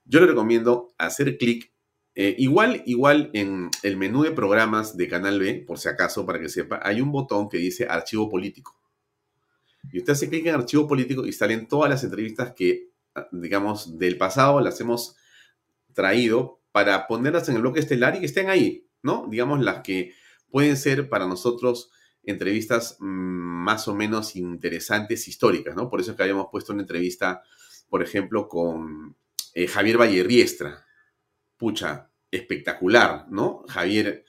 yo le recomiendo hacer clic. Eh, igual, igual en el menú de programas de Canal B, por si acaso, para que sepa, hay un botón que dice archivo político. Y usted hace clic en archivo político y salen todas las entrevistas que, ah, digamos, del pasado las hemos traído para ponerlas en el bloque estelar y que estén ahí, ¿no? Digamos, las que pueden ser para nosotros entrevistas mm, más o menos interesantes, históricas, ¿no? Por eso es que habíamos puesto una entrevista, por ejemplo, con eh, Javier Vallerriestra. Pucha, espectacular, ¿no? Javier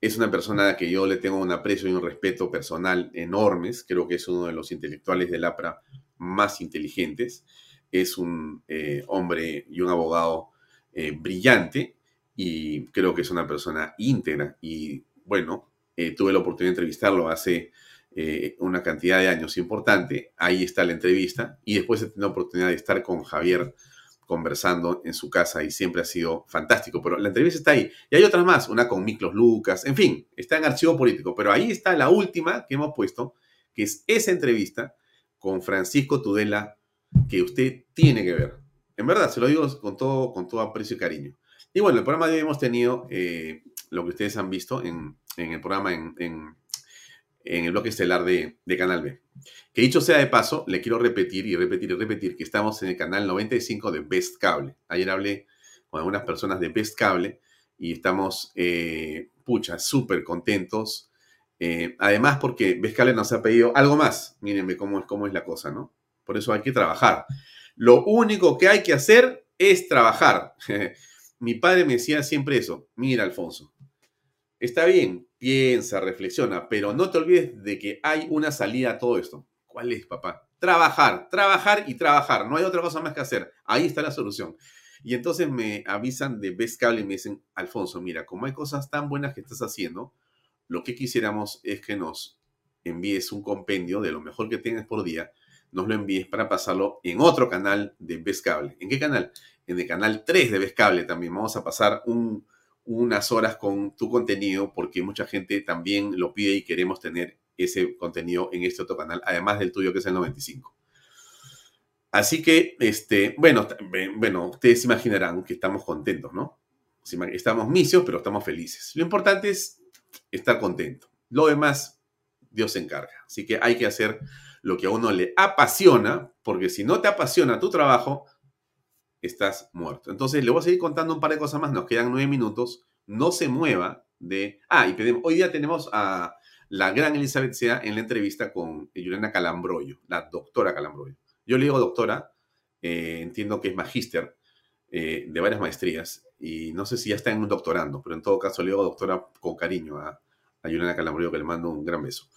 es una persona que yo le tengo un aprecio y un respeto personal enormes. Creo que es uno de los intelectuales del APRA más inteligentes. Es un eh, hombre y un abogado eh, brillante y creo que es una persona íntegra. Y bueno, eh, tuve la oportunidad de entrevistarlo hace una cantidad de años importante. Ahí está la entrevista y después he tenido la oportunidad de estar con Javier conversando en su casa y siempre ha sido fantástico. Pero la entrevista está ahí. Y hay otras más, una con Miklos Lucas, en fin, está en archivo político. Pero ahí está la última que hemos puesto, que es esa entrevista con Francisco Tudela que usted tiene que ver. En verdad, se lo digo con todo, con todo aprecio y cariño. Y bueno, el programa de hoy hemos tenido eh, lo que ustedes han visto en, el programa en, en el bloque estelar de, Canal B. Que dicho sea de paso, le quiero repetir y repetir y repetir que estamos en el canal 95 de Best Cable. Ayer hablé con algunas personas de Best Cable y estamos, eh, pucha, súper contentos. Eh, además, porque Best Cable nos ha pedido algo más. Mírenme cómo es, cómo es la cosa, ¿no? Por eso hay que trabajar. Lo único que hay que hacer es trabajar. Mi padre me decía siempre eso. Mira, Alfonso, está bien, piensa, reflexiona, pero no te olvides de que hay una salida a todo esto. ¿Cuál es, papá? Trabajar, trabajar y trabajar. No hay otra cosa más que hacer. Ahí está la solución. Y entonces me avisan de Best Cable y me dicen, Alfonso, mira, como hay cosas tan buenas que estás haciendo, lo que quisiéramos es que nos envíes un compendio de lo mejor que tienes por día, nos lo envíes para pasarlo en otro canal de Best Cable. ¿En qué canal? En el canal 3 de Best Cable también. Vamos a pasar un, unas horas con tu contenido porque mucha gente también lo pide y queremos tener ese contenido en este otro canal, además del tuyo que es el 95. Así que, este, bueno, bueno, ustedes imaginarán que estamos contentos, ¿no? Estamos misios, pero estamos felices. Lo importante es estar contento. Lo demás, Dios se encarga. Así que hay que hacer lo que a uno le apasiona, porque si no te apasiona tu trabajo, estás muerto. Entonces, le voy a seguir contando un par de cosas más. Nos quedan nueve minutos. No se mueva de... Ah, y hoy día tenemos a la gran Elizabeth Sea en la entrevista con Juliana Calambroyo, la doctora Calambroyo. Yo le digo doctora, eh, entiendo que es magíster eh, de varias maestrías y no sé si ya está en un doctorando, pero en todo caso le digo doctora con cariño a, a Juliana Calambroyo que le mando un gran beso.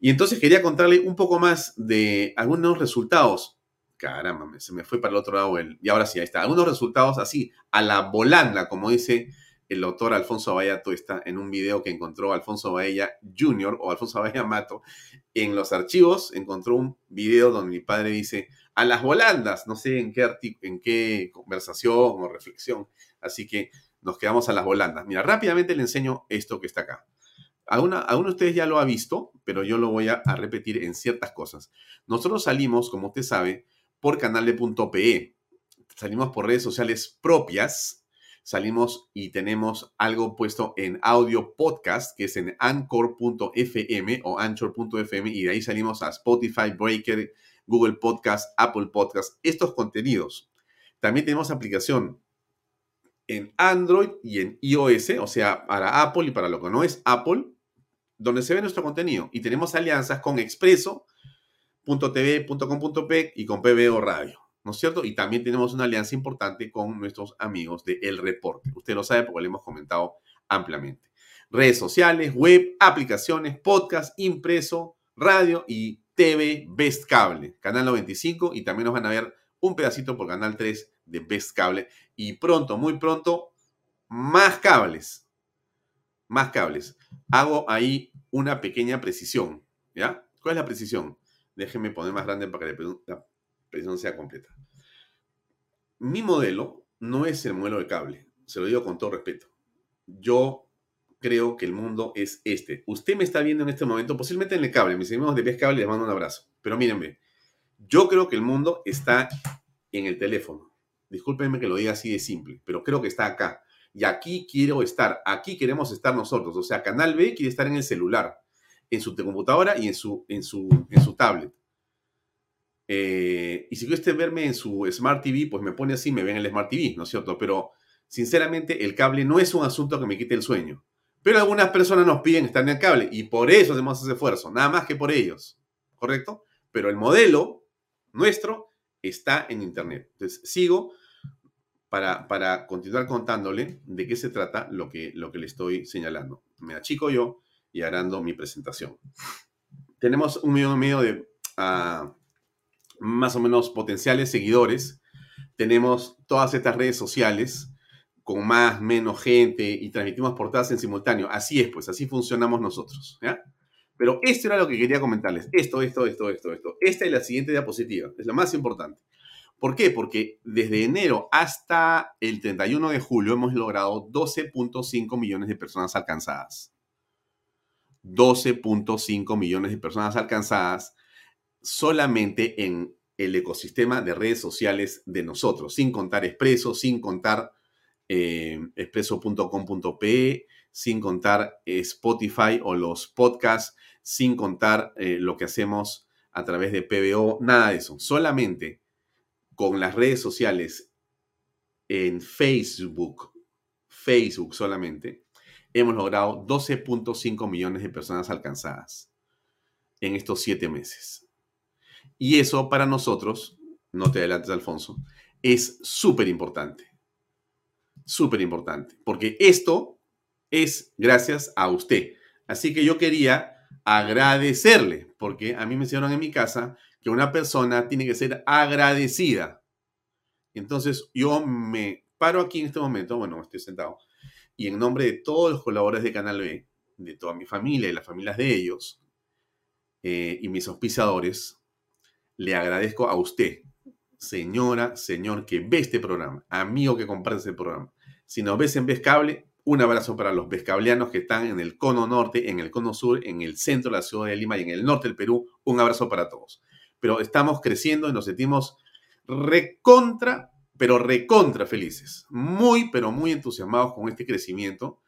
Y entonces quería contarle un poco más de algunos resultados. Caramba, se me fue para el otro lado el... Y ahora sí, ahí está. Algunos resultados así, a la volanda, como dice el doctor Alfonso Bahía Tuesta en un video que encontró Alfonso Bahía Jr. o Alfonso Bahía Mato. En los archivos encontró un video donde mi padre dice, a las volandas, no sé en qué, en qué conversación o reflexión. Así que nos quedamos a las volandas. Mira, rápidamente le enseño esto que está acá. Alguna, alguno de ustedes ya lo ha visto, pero yo lo voy a, a, repetir en ciertas cosas. Nosotros salimos, como usted sabe, por canal de Salimos por redes sociales propias salimos y tenemos algo puesto en audio podcast, que es en anchor.fm o anchor.fm, y de ahí salimos a Spotify, Breaker, Google Podcast, Apple Podcast, estos contenidos. También tenemos aplicación en Android y en iOS, o sea, para Apple y para lo que no es Apple, donde se ve nuestro contenido. Y tenemos alianzas con expreso.tv.com.p y con PBO Radio. ¿no es cierto? Y también tenemos una alianza importante con nuestros amigos de El Reporte. Usted lo sabe porque lo hemos comentado ampliamente. Redes sociales, web, aplicaciones, podcast, impreso, radio y TV Best Cable, Canal 95 y también nos van a ver un pedacito por Canal 3 de Best Cable y pronto, muy pronto, más cables. Más cables. Hago ahí una pequeña precisión, ¿ya? ¿Cuál es la precisión? Déjenme poner más grande para que la precisión sea completa. Mi modelo no es el modelo de cable, se lo digo con todo respeto. Yo creo que el mundo es este. Usted me está viendo en este momento, posiblemente en el cable, mis amigos de Best Cable les mando un abrazo. Pero mírenme, yo creo que el mundo está en el teléfono. Discúlpenme que lo diga así de simple, pero creo que está acá. Y aquí quiero estar, aquí queremos estar nosotros. O sea, Canal B quiere estar en el celular, en su computadora y en su, en su, en su tablet. Eh, y si quiere verme en su Smart TV, pues me pone así, me ven en el Smart TV, ¿no es cierto? Pero sinceramente el cable no es un asunto que me quite el sueño. Pero algunas personas nos piden estar en el cable y por eso hacemos ese esfuerzo, nada más que por ellos, ¿correcto? Pero el modelo nuestro está en Internet. Entonces sigo para, para continuar contándole de qué se trata lo que, lo que le estoy señalando. Me achico yo y harando mi presentación. Tenemos un millón y medio de... Uh, más o menos potenciales seguidores. Tenemos todas estas redes sociales con más, menos gente y transmitimos portadas en simultáneo. Así es, pues así funcionamos nosotros. ¿ya? Pero esto era lo que quería comentarles. Esto, esto, esto, esto, esto. Esta es la siguiente diapositiva. Es lo más importante. ¿Por qué? Porque desde enero hasta el 31 de julio hemos logrado 12.5 millones de personas alcanzadas. 12.5 millones de personas alcanzadas solamente en el ecosistema de redes sociales de nosotros, sin contar Expreso, sin contar eh, expreso.com.pe, sin contar Spotify o los podcasts, sin contar eh, lo que hacemos a través de PBO, nada de eso. Solamente con las redes sociales en Facebook, Facebook solamente, hemos logrado 12.5 millones de personas alcanzadas en estos siete meses. Y eso para nosotros, no te adelantes Alfonso, es súper importante. Súper importante. Porque esto es gracias a usted. Así que yo quería agradecerle, porque a mí me enseñaron en mi casa que una persona tiene que ser agradecida. Entonces yo me paro aquí en este momento, bueno, estoy sentado, y en nombre de todos los colaboradores de Canal B, de toda mi familia y las familias de ellos, eh, y mis auspiciadores, le agradezco a usted, señora, señor, que ve este programa, amigo que comparte este programa. Si nos ves en Vescable, un abrazo para los vescableanos que están en el cono norte, en el cono sur, en el centro de la ciudad de Lima y en el norte del Perú. Un abrazo para todos. Pero estamos creciendo y nos sentimos recontra, pero recontra felices. Muy, pero muy entusiasmados con este crecimiento.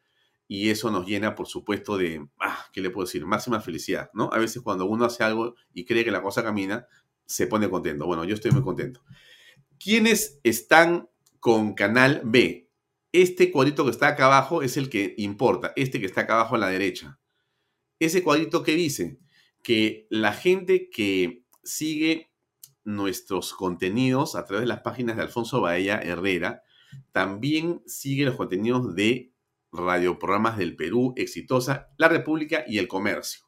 Y eso nos llena, por supuesto, de, ah, ¿qué le puedo decir? Máxima felicidad, ¿no? A veces cuando uno hace algo y cree que la cosa camina, se pone contento. Bueno, yo estoy muy contento. ¿Quiénes están con Canal B? Este cuadrito que está acá abajo es el que importa, este que está acá abajo a la derecha. Ese cuadrito que dice que la gente que sigue nuestros contenidos a través de las páginas de Alfonso Baella Herrera, también sigue los contenidos de radioprogramas del Perú, Exitosa, La República y El Comercio.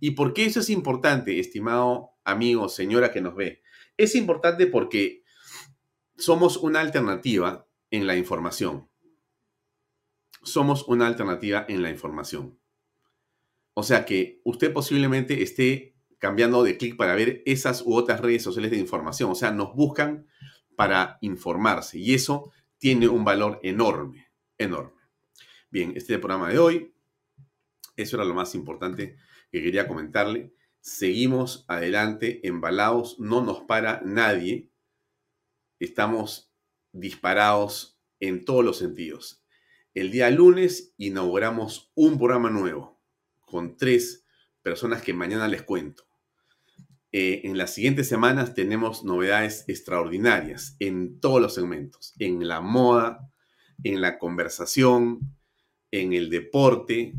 ¿Y por qué eso es importante, estimado amigo, señora que nos ve? Es importante porque somos una alternativa en la información. Somos una alternativa en la información. O sea que usted posiblemente esté cambiando de clic para ver esas u otras redes sociales de información. O sea, nos buscan para informarse y eso tiene un valor enorme, enorme. Bien, este es el programa de hoy. Eso era lo más importante que quería comentarle. Seguimos adelante, embalados, no nos para nadie. Estamos disparados en todos los sentidos. El día lunes inauguramos un programa nuevo con tres personas que mañana les cuento. Eh, en las siguientes semanas tenemos novedades extraordinarias en todos los segmentos, en la moda, en la conversación, en el deporte,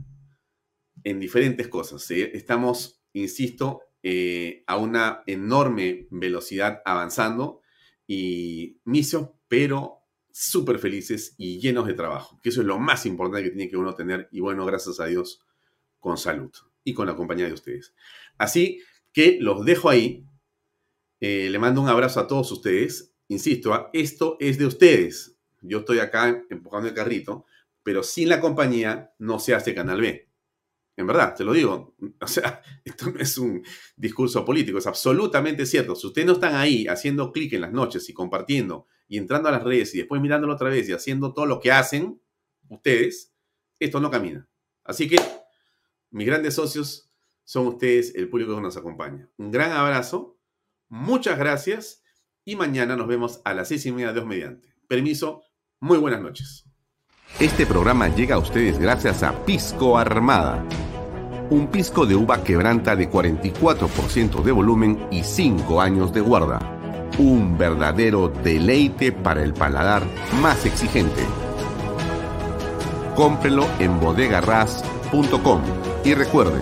en diferentes cosas. Estamos, insisto, eh, a una enorme velocidad avanzando y misios, pero súper felices y llenos de trabajo, que eso es lo más importante que tiene que uno tener y bueno, gracias a Dios, con salud y con la compañía de ustedes. Así que los dejo ahí. Eh, le mando un abrazo a todos ustedes. Insisto, ¿ah? esto es de ustedes. Yo estoy acá empujando el carrito, pero sin la compañía no se hace Canal B. En verdad, te lo digo. O sea, esto no es un discurso político, es absolutamente cierto. Si ustedes no están ahí haciendo clic en las noches y compartiendo y entrando a las redes y después mirándolo otra vez y haciendo todo lo que hacen ustedes, esto no camina. Así que mis grandes socios son ustedes, el público que nos acompaña. Un gran abrazo, muchas gracias y mañana nos vemos a las seis y media de dos mediante. Permiso, muy buenas noches. Este programa llega a ustedes gracias a Pisco Armada. Un pisco de uva quebranta de 44% de volumen y 5 años de guarda. Un verdadero deleite para el paladar más exigente. Cómprelo en bodegarras.com y recuerde,